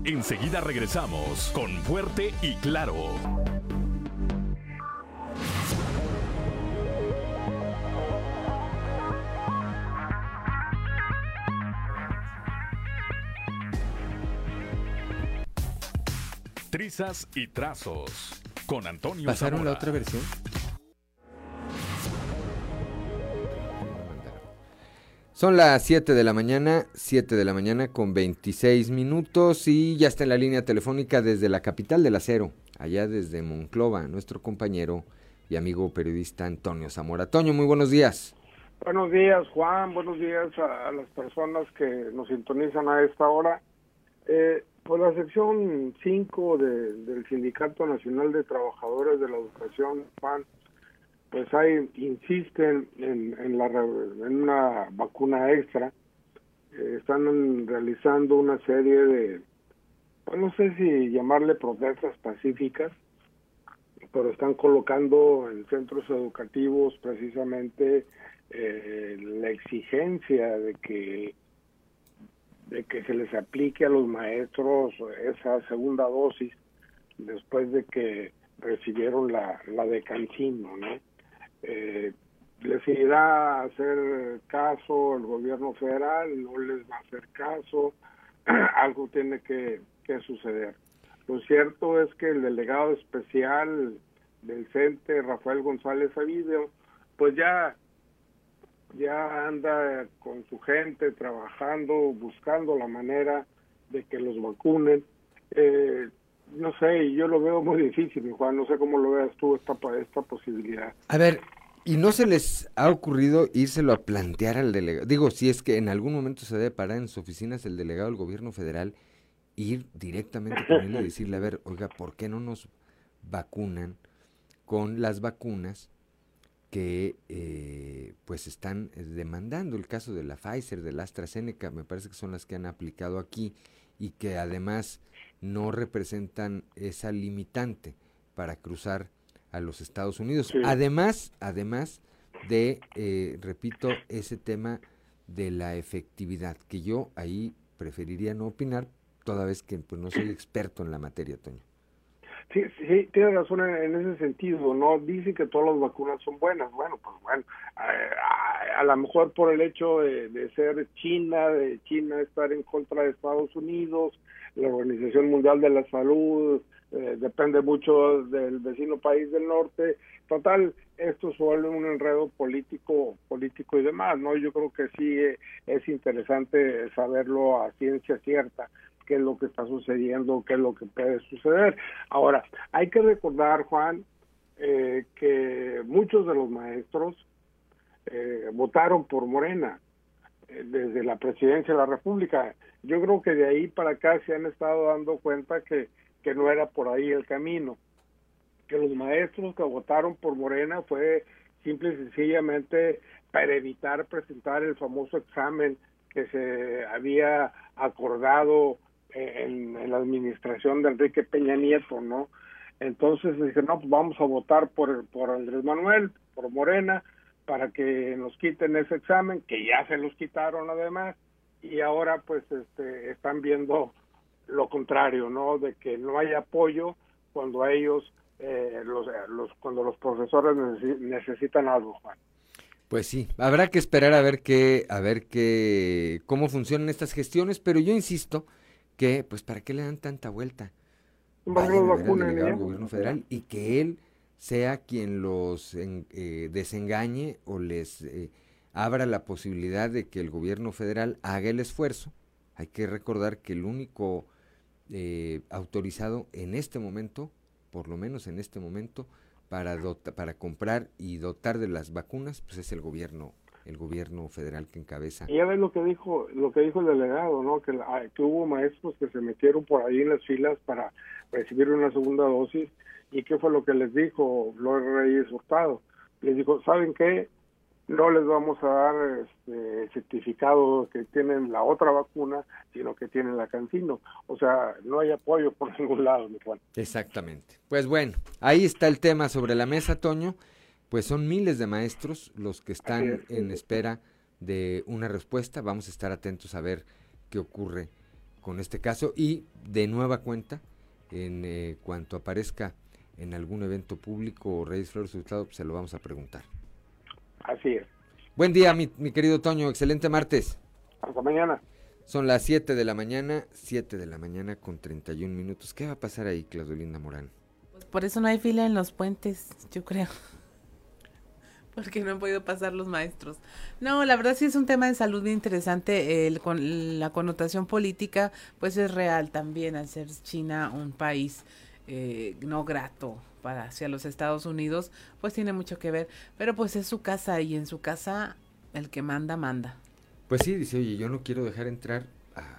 [SPEAKER 2] Enseguida regresamos con Fuerte y Claro. Trizas y trazos con Antonio
[SPEAKER 1] ¿Pasaron
[SPEAKER 2] Zamora.
[SPEAKER 1] la otra versión? Son las 7 de la mañana, 7 de la mañana con 26 minutos y ya está en la línea telefónica desde la capital del acero, allá desde Monclova, nuestro compañero y amigo periodista Antonio Zamora. Toño, muy buenos días.
[SPEAKER 31] Buenos días, Juan. Buenos días a, las personas que nos sintonizan a esta hora. Eh, pues la sección 5 de, del Sindicato Nacional de Trabajadores de la Educación, Juan, pues ahí insisten en, en, la, en una vacuna extra. Eh, están realizando una serie de, pues no sé si llamarle protestas pacíficas, pero están colocando en centros educativos precisamente eh, la exigencia de que de que se les aplique a los maestros esa segunda dosis después de que recibieron la, la de Cancino, ¿no? Eh, les irá a hacer caso el gobierno federal, no les va a hacer caso, algo tiene que, que suceder. Lo cierto es que el delegado especial del CENTE, Rafael González Avidio, pues ya ya anda con su gente trabajando, buscando la manera de que los vacunen. Eh, no sé, yo lo veo muy difícil, Juan, no sé cómo lo veas tú esta, esta posibilidad.
[SPEAKER 1] A ver, ¿y no se les ha ocurrido írselo a plantear al delegado? Digo, si es que en algún momento se debe parar en sus oficinas el delegado del gobierno federal, ir directamente con él y decirle, a ver, oiga, ¿por qué no nos vacunan con las vacunas que eh, pues están eh, demandando el caso de la Pfizer, de la AstraZeneca, me parece que son las que han aplicado aquí y que además no representan esa limitante para cruzar a los Estados Unidos. Además, además de, eh, repito, ese tema de la efectividad, que yo ahí preferiría no opinar, toda vez que pues, no soy experto en la materia, Toño.
[SPEAKER 31] Sí, sí, tiene razón en, ese sentido, ¿no? Dicen que todas las vacunas son buenas. Bueno, pues bueno, a, a, lo mejor por el hecho de, de, ser China, de China estar en contra de Estados Unidos, la Organización Mundial de la Salud, eh, depende mucho del vecino país del norte. Total, esto suele un enredo político, político y demás, ¿no? Yo creo que sí eh, es interesante saberlo a ciencia cierta qué es lo que está sucediendo, qué es lo que puede suceder. Ahora, hay que recordar, Juan, eh, que muchos de los maestros eh, votaron por Morena desde la presidencia de la República. Yo creo que de ahí para acá se han estado dando cuenta que, que no era por ahí el camino, que los maestros que votaron por Morena fue simple y sencillamente para evitar presentar el famoso examen que se había acordado en, la administración de Enrique Peña Nieto, ¿no? Entonces dije, no, pues vamos a votar por, por Andrés Manuel, por Morena, para que nos quiten ese examen, que ya se los quitaron además, y ahora pues este, están viendo lo contrario, ¿no? De que no hay apoyo cuando a ellos, eh, los, los, cuando los profesores necesitan algo, Juan.
[SPEAKER 1] Pues sí, habrá que esperar a ver qué, a ver qué, cómo funcionan estas gestiones, pero yo insisto, que, pues, ¿para qué le dan tanta vuelta? Vayan al gobierno federal y que él sea quien los eh, desengañe o les eh, abra la posibilidad de que el gobierno federal haga el esfuerzo. Hay que recordar que el único eh, autorizado en este momento, por lo menos en este momento, para, para comprar y dotar de las vacunas, pues es el gobierno el gobierno federal que encabeza.
[SPEAKER 31] Y ya ves lo que dijo, lo que dijo el delegado, ¿no? Que, que hubo maestros que se metieron por ahí en las filas para recibir una segunda dosis y qué fue lo que les dijo Flor Reyes Hurtado. Les dijo, ¿saben qué? No les vamos a dar este certificado que tienen la otra vacuna, sino que tienen la Cancino. O sea, no hay apoyo por ningún lado, mi Juan.
[SPEAKER 1] Exactamente. Pues bueno, ahí está el tema sobre la mesa, Toño pues son miles de maestros los que están en espera de una respuesta. Vamos a estar atentos a ver qué ocurre con este caso y de nueva cuenta, en eh, cuanto aparezca en algún evento público o Reyes Flores pues se lo vamos a preguntar.
[SPEAKER 31] Así es.
[SPEAKER 1] Buen día, mi, mi querido Toño. Excelente martes.
[SPEAKER 31] Hasta mañana.
[SPEAKER 1] Son las 7 de la mañana, 7 de la mañana con 31 minutos. ¿Qué va a pasar ahí, Claudelina Morán?
[SPEAKER 3] Pues por eso no hay fila en los puentes, yo creo porque no han podido pasar los maestros. No, la verdad sí es un tema de salud muy interesante. El, con la connotación política, pues es real también al ser China un país eh, no grato para hacia los Estados Unidos, pues tiene mucho que ver. Pero pues es su casa y en su casa el que manda, manda.
[SPEAKER 1] Pues sí, dice, oye, yo no quiero dejar entrar a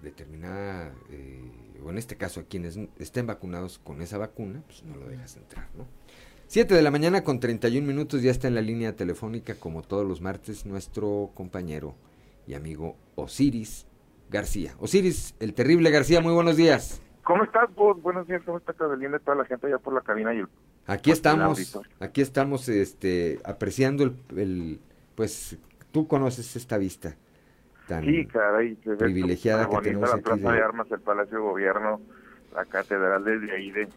[SPEAKER 1] determinada, eh, o en este caso a quienes estén vacunados con esa vacuna, pues no lo dejas entrar, ¿no? 7 de la mañana con 31 minutos ya está en la línea telefónica como todos los martes nuestro compañero y amigo Osiris García. Osiris, el terrible García, muy buenos días.
[SPEAKER 32] ¿Cómo estás vos? Buenos días, ¿cómo está Carolina y toda la gente allá por la cabina y el...
[SPEAKER 1] Aquí
[SPEAKER 32] por
[SPEAKER 1] estamos, aquí estamos este, apreciando el, el- pues tú conoces esta vista tan
[SPEAKER 32] Sí, caray,
[SPEAKER 1] privilegiada que tenemos
[SPEAKER 32] bonita
[SPEAKER 1] aquí
[SPEAKER 32] la Plaza
[SPEAKER 1] de-
[SPEAKER 32] de Armas, el Palacio de Gobierno, la catedral desde ahí, de,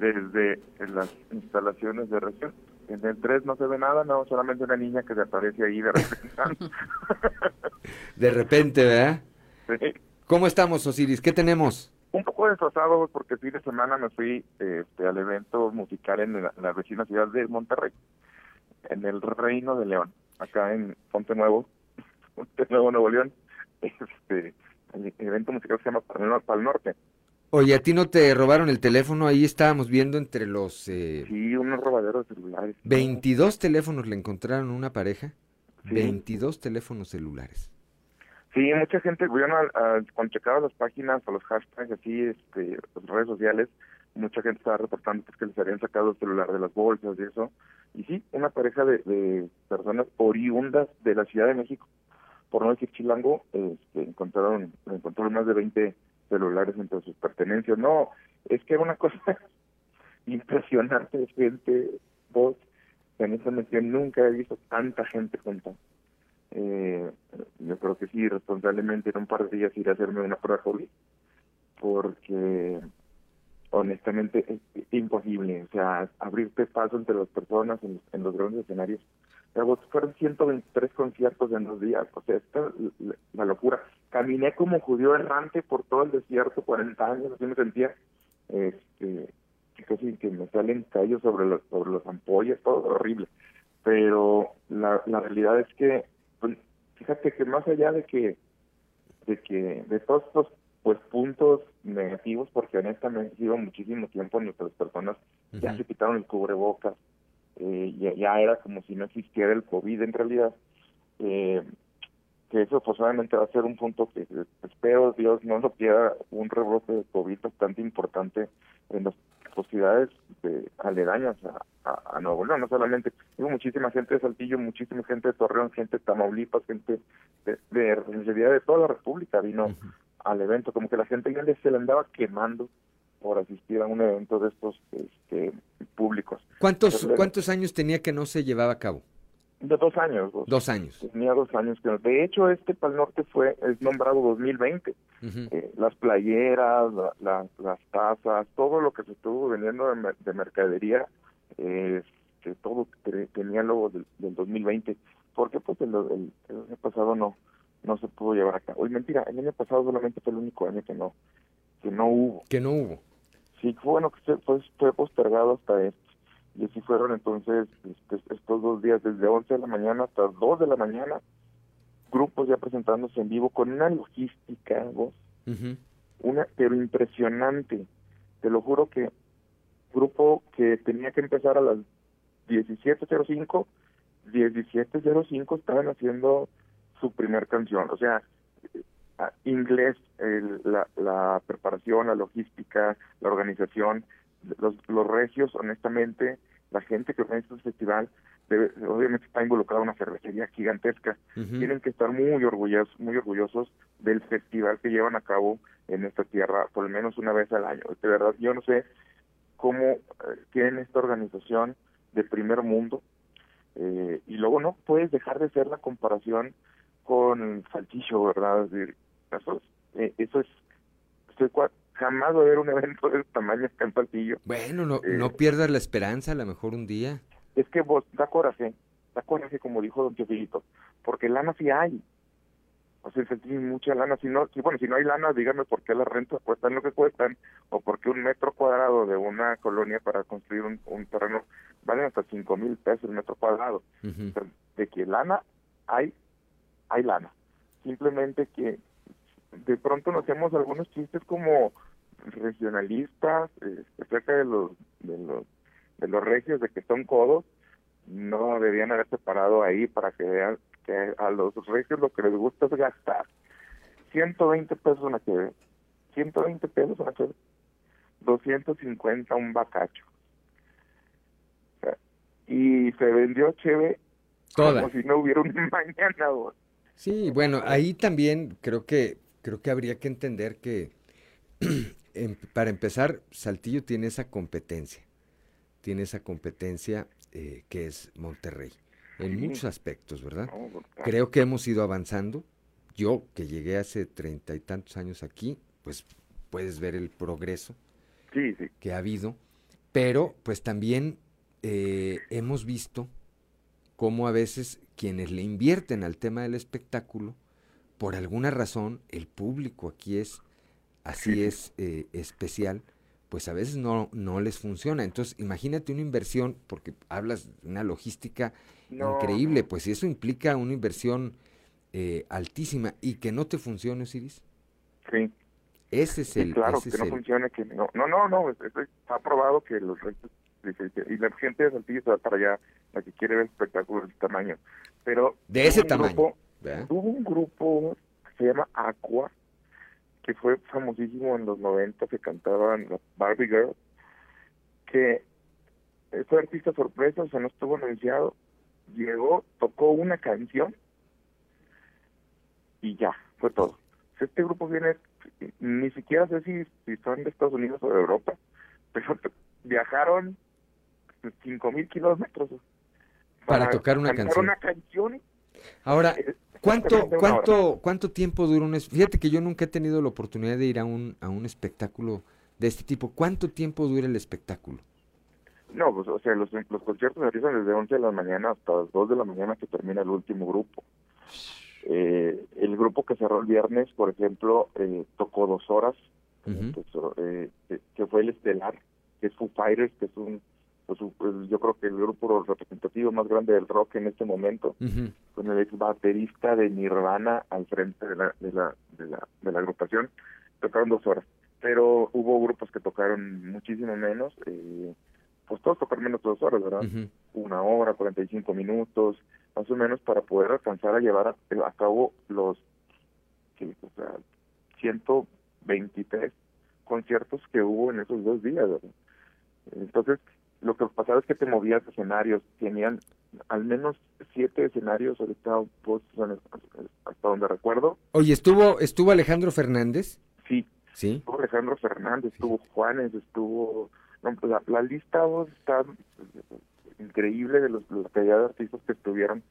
[SPEAKER 32] desde las instalaciones de región. En el 3 no se ve nada, no, solamente una niña que se aparece ahí de repente.
[SPEAKER 1] de repente, ¿verdad?
[SPEAKER 32] Sí.
[SPEAKER 1] ¿Cómo estamos, Osiris? ¿Qué tenemos?
[SPEAKER 32] Un poco desfasado porque el fin de semana me fui este, al evento musical en la, la vecina ciudad de Monterrey, en el Reino de León, acá en Ponte Nuevo, Ponte Nuevo, Nuevo León. Este, el evento musical se llama Pal Norte.
[SPEAKER 1] Oye, ¿a ti no te robaron el teléfono? Ahí estábamos viendo entre los eh,
[SPEAKER 32] Sí, unos robaderos de celulares.
[SPEAKER 1] 22 teléfonos le encontraron a una pareja.
[SPEAKER 32] Sí.
[SPEAKER 1] 22 teléfonos celulares.
[SPEAKER 32] Sí, mucha gente, bueno, al- al- cuando checaba las páginas o los hashtags así, este, las redes sociales, mucha gente estaba reportando pues, que les habían sacado el celular de las bolsas y eso. Y sí, una pareja de, de personas oriundas de la Ciudad de México, por no decir chilango, este, encontraron, encontraron más de 20 celulares entre sus pertenencias. No, es que era una cosa impresionante gente, vos, honestamente nunca he visto tanta gente junta. Eh, yo creo que sí, responsablemente en un par de días iré a hacerme una prueba COVID, porque honestamente es imposible, o sea, abrirte paso entre las personas en, en los grandes escenarios. Vos fueron 123 conciertos en dos días, o sea, esta es la, locura. Caminé como judío errante por todo el desierto, 40 años, así me sentía, este, que casi que me salen callos sobre los, sobre las ampollas, todo horrible. Pero la, la realidad es que, pues, fíjate que más allá de que, de que, de todos estos pues puntos negativos, porque honestamente lleva muchísimo tiempo nuestras personas ya se quitaron el cubrebocas, eh, ya, ya era como si no existiera el COVID en realidad, eh, que eso posiblemente va a ser un punto que espero Dios no lo quiera un rebrote de COVID bastante importante en las sociedades de, aledañas a, a, a Nuevo León, no solamente, hubo muchísima gente de Saltillo, muchísima gente de Torreón, gente de Tamaulipas, gente de, de, de toda la República vino al evento, como que la gente ya se le andaba quemando por asistir a un evento de estos este, públicos.
[SPEAKER 1] ¿Cuántos,
[SPEAKER 32] Entonces,
[SPEAKER 1] ¿Cuántos años tenía que no se llevaba a cabo?
[SPEAKER 32] De dos años. dos.
[SPEAKER 1] Dos años.
[SPEAKER 32] Tenía dos años. que De hecho, este Pal Norte fue es nombrado 2020.
[SPEAKER 1] Ujú.
[SPEAKER 32] Eh, las playeras, la- la- las tazas, todo lo que se estuvo vendiendo de, mer- de mercadería, eh, que todo te- tenía logo del, del 2020. Porque pues el, el- el año pasado no no se pudo llevar a cabo. Y mentira, el año pasado solamente fue el único año que no que no hubo.
[SPEAKER 1] Que no hubo.
[SPEAKER 32] Sí, fue bueno que se- fue, fue postergado hasta este. Y así fueron entonces este, estos dos días, desde 11 de la mañana hasta 2 de la mañana, grupos ya presentándose en vivo con una logística, vos, una pero impresionante. Te lo juro que grupo que tenía que empezar a las 17.05, 17.05 estaban haciendo su primer canción. O sea, inglés, el- la, la preparación, la logística, la organización, los, los regios, honestamente, la gente que organiza el festival, debe- obviamente está involucrada una cervecería gigantesca. Tienen que estar muy orgullosos, muy orgullosos del festival que llevan a cabo en esta tierra, por lo menos una vez al año. De verdad, yo no sé cómo eh, tienen esta organización de primer mundo, eh, y luego no puedes dejar de hacer la comparación con Saltillo, ¿verdad? Es decir, es, eh, eso es, estoy jamás va a haber un evento de ese tamaño acá en Saltillo.
[SPEAKER 1] Bueno, no,
[SPEAKER 32] Eh,
[SPEAKER 1] no pierdas la esperanza, a lo mejor un día.
[SPEAKER 32] Es que vos, da coraje, da coraje como dijo don Teofilito, porque lana sí hay. O sea, sentí mucha lana, si no, si, bueno, si no hay lana, díganme por qué las rentas cuestan lo que cuestan, o por qué un metro cuadrado de una colonia para construir un, un terreno vale hasta cinco mil pesos el metro cuadrado.
[SPEAKER 1] Ujú.
[SPEAKER 32] O sea, de que lana hay, hay lana. Simplemente que de pronto nos hacemos algunos chistes como regionalistas eh, acerca de los, de los de los regios de que son codos, no debían haberse parado ahí para que vean que a los regios lo que les gusta es gastar. 120 pesos una cheve, 120 pesos una cheve, 250 un bacacho. O sea, y se vendió cheve
[SPEAKER 1] Toda.
[SPEAKER 32] como si no hubiera un mañana. vos.
[SPEAKER 1] Sí, bueno, ahí también creo que creo que habría que entender que em- para empezar, Saltillo tiene esa competencia. Tiene esa competencia eh, que es Monterrey. En
[SPEAKER 32] Sí.
[SPEAKER 1] muchos aspectos, ¿verdad?
[SPEAKER 32] No.
[SPEAKER 1] Creo que hemos ido avanzando. Yo, que llegué hace treinta y tantos años aquí, pues puedes ver el progreso
[SPEAKER 32] Sí, sí.
[SPEAKER 1] que ha habido. Pero, pues también eh, hemos visto cómo a veces quienes le invierten al tema del espectáculo, por alguna razón, el público aquí es, así es eh, especial, pues a veces no, no les funciona. Entonces, imagínate una inversión, porque hablas de una logística
[SPEAKER 32] No,
[SPEAKER 1] increíble, pues si eso implica una inversión eh, altísima y que no te funcione, Osiris.
[SPEAKER 32] Sí.
[SPEAKER 1] Ese es
[SPEAKER 32] Sí,
[SPEAKER 1] el...
[SPEAKER 32] claro,
[SPEAKER 1] ese
[SPEAKER 32] que
[SPEAKER 1] es
[SPEAKER 32] no
[SPEAKER 1] el-
[SPEAKER 32] funcione, que no, no, no, no, es- es- está probado que los restos, y la gente de Saltillo se va para allá, la que quiere ver espectáculos de tamaño, pero...
[SPEAKER 1] De ese tamaño,
[SPEAKER 32] grupo-
[SPEAKER 1] ¿verdad?
[SPEAKER 32] Hubo un grupo que se llama Aqua, que fue famosísimo en los 90, que cantaban Barbie Girls, que eh, fue artista sorpresa, o sea, no estuvo anunciado, llegó, tocó una canción y ya, fue todo. Este grupo viene, ni siquiera sé si, si son de Estados Unidos o de Europa, pero viajaron cinco mil kilómetros
[SPEAKER 1] Para tocar una canción.
[SPEAKER 32] una canción.
[SPEAKER 1] Ahora, ¿cuánto, cuánto, cuánto tiempo dura un... es- Fíjate que yo nunca he tenido la oportunidad de ir a un, a un espectáculo de este tipo. ¿Cuánto tiempo dura el espectáculo?
[SPEAKER 32] No, pues, o sea, los, los conciertos empiezan desde 11 de la mañana hasta las 2 de la mañana que termina el último grupo. Eh, el grupo que cerró el viernes, por ejemplo, eh, tocó dos horas, eh, que, que fue el Estelar, que es Foo Fighters, que es un, pues, pues, yo creo que el grupo representativo más grande del rock en este momento, con el ex baterista de Nirvana al frente de la, de la, de la, de la agrupación, tocaron dos horas. Pero hubo grupos que tocaron muchísimo menos, eh, pues todos tocaron menos dos horas, ¿verdad?
[SPEAKER 1] Ujú.
[SPEAKER 32] Una hora, 45 minutos, más o menos para poder alcanzar a llevar a, a cabo los que, o sea, 123 conciertos que hubo en esos dos días, ¿verdad? Entonces, lo que pasaba es que te movías escenarios, tenían al menos siete escenarios ahorita pues, hasta donde recuerdo,
[SPEAKER 1] Oye, ¿estuvo, estuvo Alejandro Fernández?
[SPEAKER 32] Sí.
[SPEAKER 1] Sí.
[SPEAKER 32] Estuvo Alejandro Fernández, estuvo Juanes, estuvo... no, la, la lista vos, está increíble de los, cantidad de artistas que estuvieron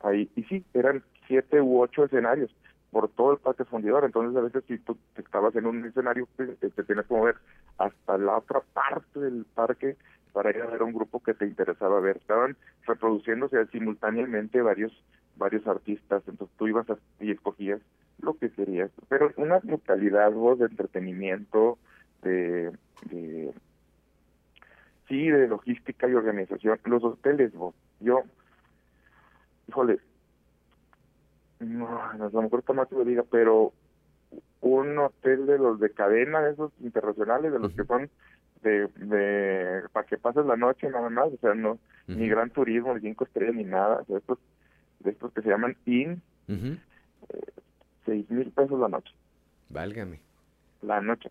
[SPEAKER 32] ahí. Y sí, eran siete u ocho escenarios por todo el parque fundidor. Entonces, a veces si tú estabas en un escenario, te, te tienes que mover hasta la otra parte del parque para ir a ver a un grupo que te interesaba ver. Estaban reproduciéndose simultáneamente varios varios artistas, entonces tú ibas a, y escogías lo que querías, pero una brutalidad vos de entretenimiento, de, de sí, de logística y organización, los hoteles vos, yo, híjole, no, a lo mejor está más que lo diga, pero un hotel de los de cadena, de esos internacionales, de los que son de, de para que pases la noche nada más, o sea, no, ni gran turismo, ni cinco estrellas, ni nada, o sea, estos, de estos que se llaman IN,
[SPEAKER 1] Ujú.
[SPEAKER 32] seis mil pesos la noche,
[SPEAKER 1] Válgame.
[SPEAKER 32] la noche.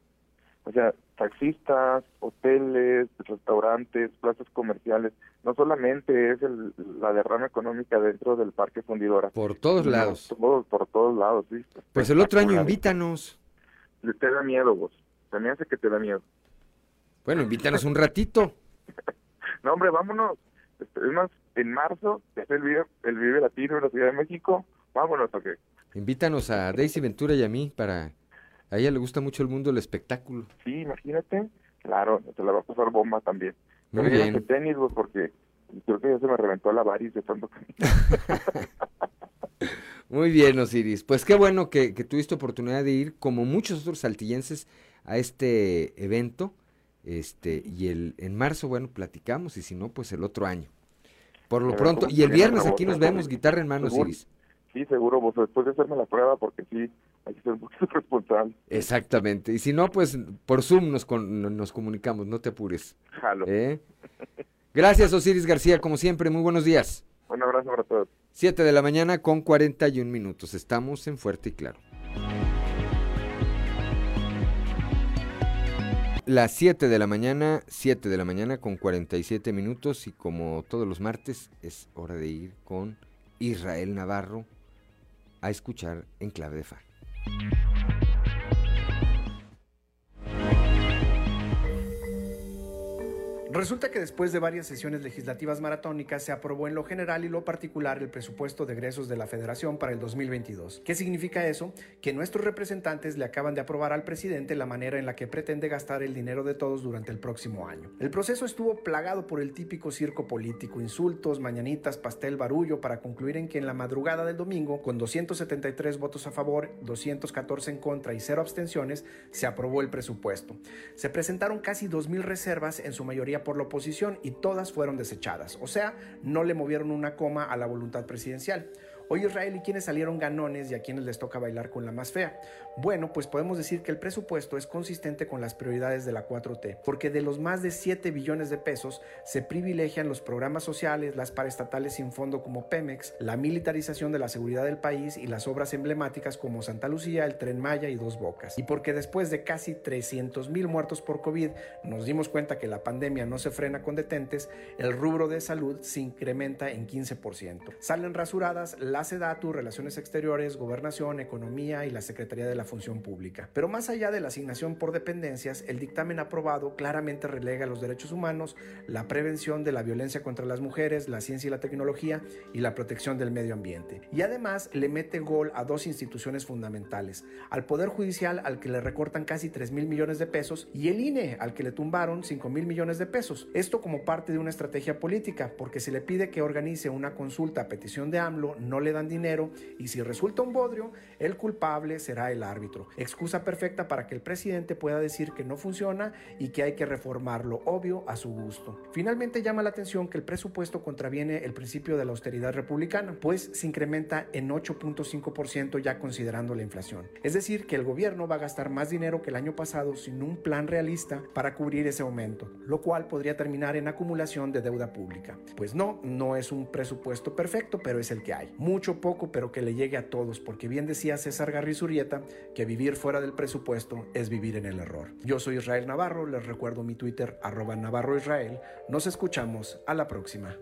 [SPEAKER 32] O sea, taxistas, hoteles, restaurantes, plazas comerciales, no solamente es el, la derrama económica dentro del parque fundidora.
[SPEAKER 1] Por todos lados.
[SPEAKER 32] todo- por todos lados, sí.
[SPEAKER 1] Pues el otro año invítanos.
[SPEAKER 32] Te da miedo vos, me hace que te da miedo.
[SPEAKER 1] Bueno, invítanos un ratito.
[SPEAKER 32] No, hombre, vámonos. Es más, en marzo es el Vive, el Vive Latino en la Ciudad de México. Vámonos, ¿o qué?
[SPEAKER 1] Invítanos a Daisy Ventura y a mí para... A ella le gusta mucho el mundo del espectáculo.
[SPEAKER 32] Sí, imagínate. Claro, te la va a pasar bomba también.
[SPEAKER 1] Muy
[SPEAKER 32] Pero
[SPEAKER 1] bien.
[SPEAKER 32] tenis, vos, porque creo que ya se me reventó la varis de tanto.
[SPEAKER 1] Muy bien, Osiris. Pues qué bueno que, que tuviste oportunidad de ir, como muchos otros saltillenses, a este evento. Este, y el, en marzo, bueno, platicamos, y si no, pues el otro año. Por lo pronto,
[SPEAKER 32] ¿cómo
[SPEAKER 1] y el viernes aquí nos
[SPEAKER 32] no?
[SPEAKER 1] vemos, guitarra en mano. Osiris.
[SPEAKER 32] Sí, seguro, vos, después de hacerme la prueba, porque sí, hay que ser un poquito responsable.
[SPEAKER 1] Exactamente. Y si no, pues por Zoom nos, con- nos comunicamos, no te apures.
[SPEAKER 32] Jalo.
[SPEAKER 1] ¿Eh? Gracias, Osiris García, como siempre, muy buenos días.
[SPEAKER 32] Un abrazo para todos.
[SPEAKER 1] 7 de la mañana con 41 minutos. Estamos en Fuerte y Claro. Las 7 de la mañana, 7 de la mañana con 47 minutos y como todos los martes es hora de ir con Israel Navarro a escuchar en clave de fa.
[SPEAKER 17] Resulta que después de varias sesiones legislativas maratónicas se aprobó en lo general y lo particular el presupuesto de egresos de la Federación para el 2022. ¿Qué significa eso? Que nuestros representantes le acaban de aprobar al presidente la manera en la que pretende gastar el dinero de todos durante el próximo año. El proceso estuvo plagado por el típico circo político, insultos, mañanitas, pastel, barullo, para concluir en que en la madrugada del domingo, con 273 votos a favor, 214 en contra y cero abstenciones, se aprobó el presupuesto. Se presentaron casi 2.000 reservas, en su mayoría por la oposición y todas fueron desechadas, o sea, no le movieron una coma a la voluntad presidencial. Hoy Israel y quienes salieron ganones y a quienes les toca bailar con la más fea. Bueno, pues podemos decir que el presupuesto es consistente con las prioridades de la 4T, porque de los más de 7 billones de pesos se privilegian los programas sociales, las paraestatales sin fondo como Pemex, la militarización de la seguridad del país y las obras emblemáticas como Santa Lucía, el Tren Maya y Dos Bocas. Y porque después de casi 300 mil muertos por COVID nos dimos cuenta que la pandemia no se frena con detentes, el rubro de salud se incrementa en 15%. Salen rasuradas la SEDATU, Relaciones Exteriores, Gobernación, Economía y la Secretaría de la Función Pública. Pero más allá de la asignación por dependencias, el dictamen aprobado claramente relega los derechos humanos, la prevención de la violencia contra las mujeres, la ciencia y la tecnología y la protección del medio ambiente. Y además le mete gol a dos instituciones fundamentales, al Poder Judicial al que le recortan casi 3 mil millones de pesos y el INE al que le tumbaron 5 mil millones de pesos. Esto como parte de una estrategia política, porque se le pide que organice una consulta a petición de AMLO, no le dan dinero y si resulta un bodrio, el culpable será el árbitro. Excusa perfecta para que el presidente pueda decir que no funciona y que hay que reformarlo, obvio, a su gusto. Finalmente llama la atención que el presupuesto contraviene el principio de la austeridad republicana, pues se incrementa en 8.5% ya considerando la inflación. Es decir, que el gobierno va a gastar más dinero que el año pasado sin un plan realista para cubrir ese aumento, lo cual podría terminar en acumulación de deuda pública. Pues no, no es un presupuesto perfecto, pero es el que hay mucho poco, pero que le llegue a todos, porque bien decía César Garrizurieta que vivir fuera del presupuesto es vivir en el error. Yo soy Israel Navarro, les recuerdo mi Twitter arroba Navarro Israel. Nos escuchamos a la próxima.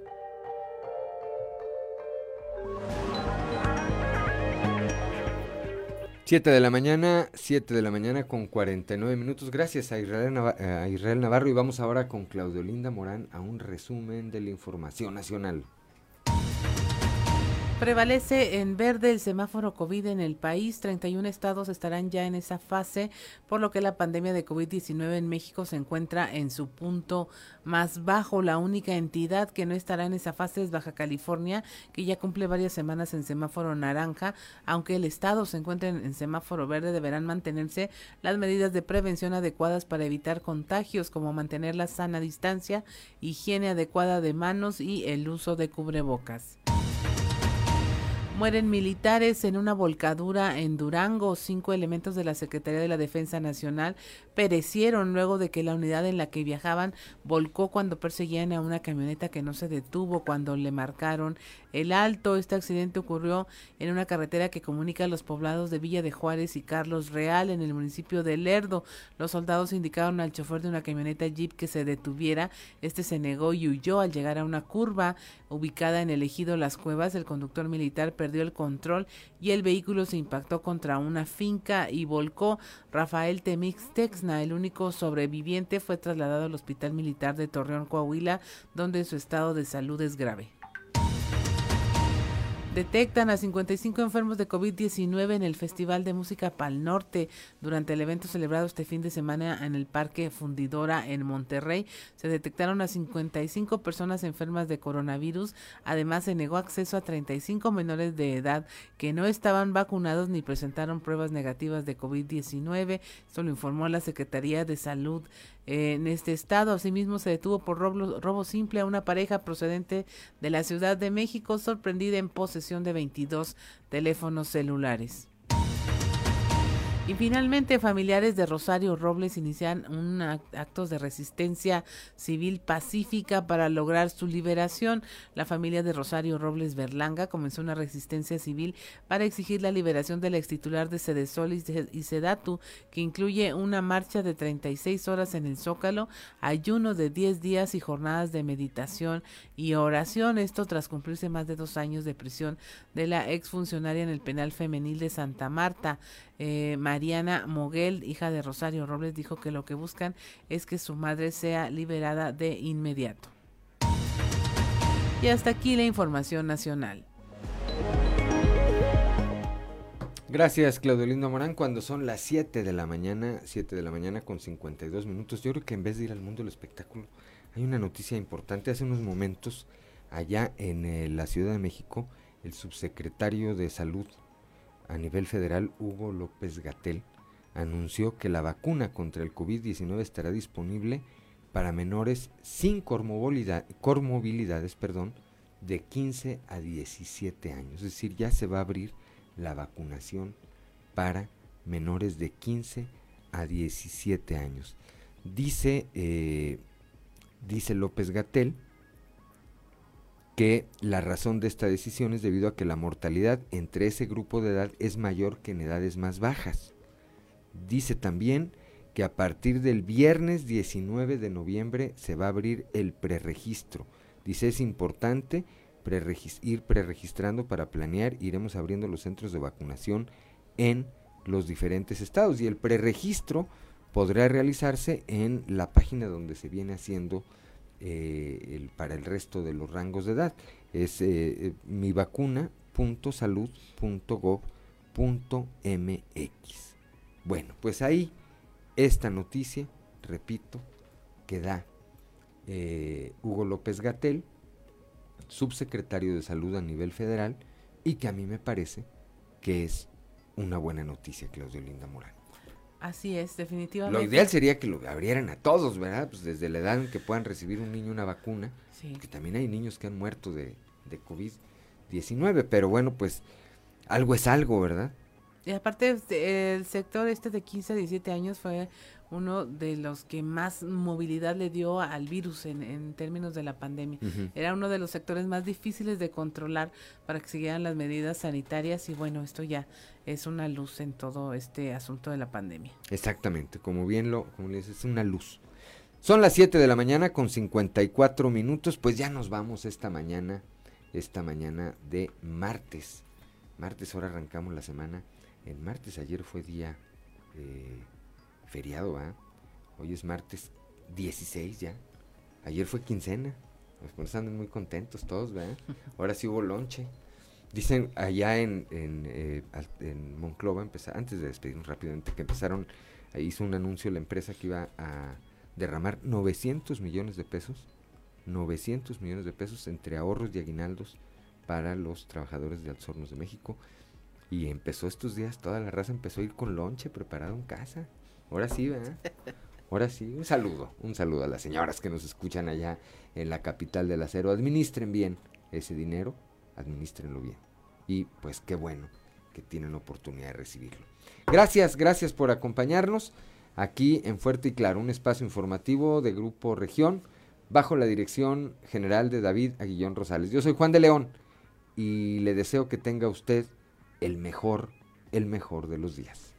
[SPEAKER 1] Siete de la mañana, 7 de la mañana con 49 minutos. Gracias a Israel, a Israel Navarro y vamos ahora con Claudio Linda Morán a un resumen de la información nacional.
[SPEAKER 3] Prevalece en verde el semáforo COVID en el país. 31 estados estarán ya en esa fase, por lo que la pandemia de COVID-19 en México se encuentra en su punto más bajo. La única entidad que no estará en esa fase es Baja California, que ya cumple varias semanas en semáforo naranja. Aunque el estado se encuentre en, en semáforo verde, deberán mantenerse las medidas de prevención adecuadas para evitar contagios, como mantener la sana distancia, higiene adecuada de manos y el uso de cubrebocas. Mueren militares en una volcadura en Durango. Cinco elementos de la Secretaría de la Defensa Nacional perecieron luego de que la unidad en la que viajaban volcó cuando perseguían a una camioneta que no se detuvo cuando le marcaron el alto. Este accidente ocurrió en una carretera que comunica los poblados de Villa de Juárez y Carlos Real en el municipio de Lerdo. Los soldados indicaron al chofer de una camioneta Jeep que se detuviera. Este se negó y huyó al llegar a una curva ubicada en el ejido Las Cuevas. El conductor militar perdió el control y el vehículo se impactó contra una finca y volcó. Rafael Temix Texna, el único sobreviviente, fue trasladado al Hospital Militar de Torreón, Coahuila, donde su estado de salud es grave. Detectan a 55 enfermos de COVID-19 en el Festival de Música Pal Norte. Durante el evento celebrado este fin de semana en el Parque Fundidora en Monterrey, se detectaron a 55 personas enfermas de coronavirus. Además, se negó acceso a 35 menores de edad que no estaban vacunados ni presentaron pruebas negativas de COVID-19. Esto lo informó la Secretaría de Salud en este estado. Asimismo, se detuvo por robo, robo simple a una pareja procedente de la Ciudad de México, sorprendida en posesión de 22 teléfonos celulares. Y finalmente, familiares de Rosario Robles inician un ac- actos de resistencia civil pacífica para lograr su liberación. La familia de Rosario Robles Berlanga comenzó una resistencia civil para exigir la liberación del ex titular de Sedesol y Se- y Sedatu, que incluye una marcha de 36 horas en el Zócalo, ayuno de 10 días y jornadas de meditación y oración. Esto tras cumplirse más de dos años de prisión de la exfuncionaria en el penal femenil de Santa Marta. Eh, Mariana Moguel, hija de Rosario Robles, dijo que lo que buscan es que su madre sea liberada de inmediato. Y hasta aquí la información nacional.
[SPEAKER 1] Gracias, Claudio Lindo Morán. Cuando son las 7 de la mañana, 7 de la mañana con 52 minutos, yo creo que en vez de ir al mundo del espectáculo, hay una noticia importante. Hace unos momentos, allá en eh, la Ciudad de México, el subsecretario de Salud a nivel federal, Hugo López Gatel, anunció que la vacuna contra el COVID-19 estará disponible para menores sin perdón, de 15 a 17 años. Es decir, ya se va a abrir la vacunación para menores de 15 a 17 años. Dice, eh, dice López Gatel que la razón de esta decisión es debido a que la mortalidad entre ese grupo de edad es mayor que en edades más bajas. Dice también que a partir del viernes 19 de noviembre se va a abrir el preregistro. Dice es importante preregis- ir preregistrando para planear, iremos abriendo los centros de vacunación en los diferentes estados y el preregistro podrá realizarse en la página donde se viene haciendo eh, para el resto de los rangos de edad. Es eh, eh, mivacuna.salud.gov.mx. Bueno, pues ahí esta noticia, repito, que da eh, Hugo López Gatel, subsecretario de Salud a nivel federal, y que a mí me parece que es una buena noticia, Claudio Linda Morán.
[SPEAKER 3] Así es,
[SPEAKER 1] Lo
[SPEAKER 3] definitivamente.
[SPEAKER 1] ideal sería que lo abrieran a todos, ¿verdad? Pues desde la edad en que puedan recibir un niño una vacuna.
[SPEAKER 3] Sí.
[SPEAKER 1] Que también hay niños que han muerto de, de COVID-19, pero bueno, pues algo es algo, ¿verdad?
[SPEAKER 3] Y aparte, este, el sector este de 15 a 17 años fue uno de los que más movilidad le dio al virus en, en términos de la pandemia. Era uno de los sectores más difíciles de controlar para que siguieran las medidas sanitarias y bueno, esto ya es una luz en todo este asunto de la pandemia.
[SPEAKER 1] Exactamente, como bien lo, como le dices, es una luz. Son las 7 de la mañana con 54 minutos, pues ya nos vamos esta mañana, esta mañana de martes. Martes, ahora arrancamos la semana. En martes, ayer fue día eh, feriado, ¿ah? Hoy es martes 16 ya. Ayer fue quincena. Pues andan muy contentos todos, ¿verdad? Ahora sí hubo lonche. Dicen allá en, en, eh, en Monclova, empezar, antes de despedirnos rápidamente, que empezaron, hizo un anuncio la empresa que iba a derramar 900 millones de pesos, 900 millones de pesos entre ahorros y aguinaldos para los trabajadores de Altos Hornos de México. Y empezó estos días, toda la raza empezó a ir con lonche preparado en casa. Ahora sí. Ahora sí, un saludo, un saludo a las señoras que nos escuchan allá en la capital del acero. Administren bien ese dinero, administrenlo bien. Y pues qué bueno que tienen oportunidad de recibirlo. Gracias, gracias por acompañarnos aquí en Fuerte y Claro, un espacio informativo de Grupo Región bajo la dirección general de David Aguillón Rosales. Yo soy Juan de León y le deseo que tenga usted el mejor, el mejor de los días.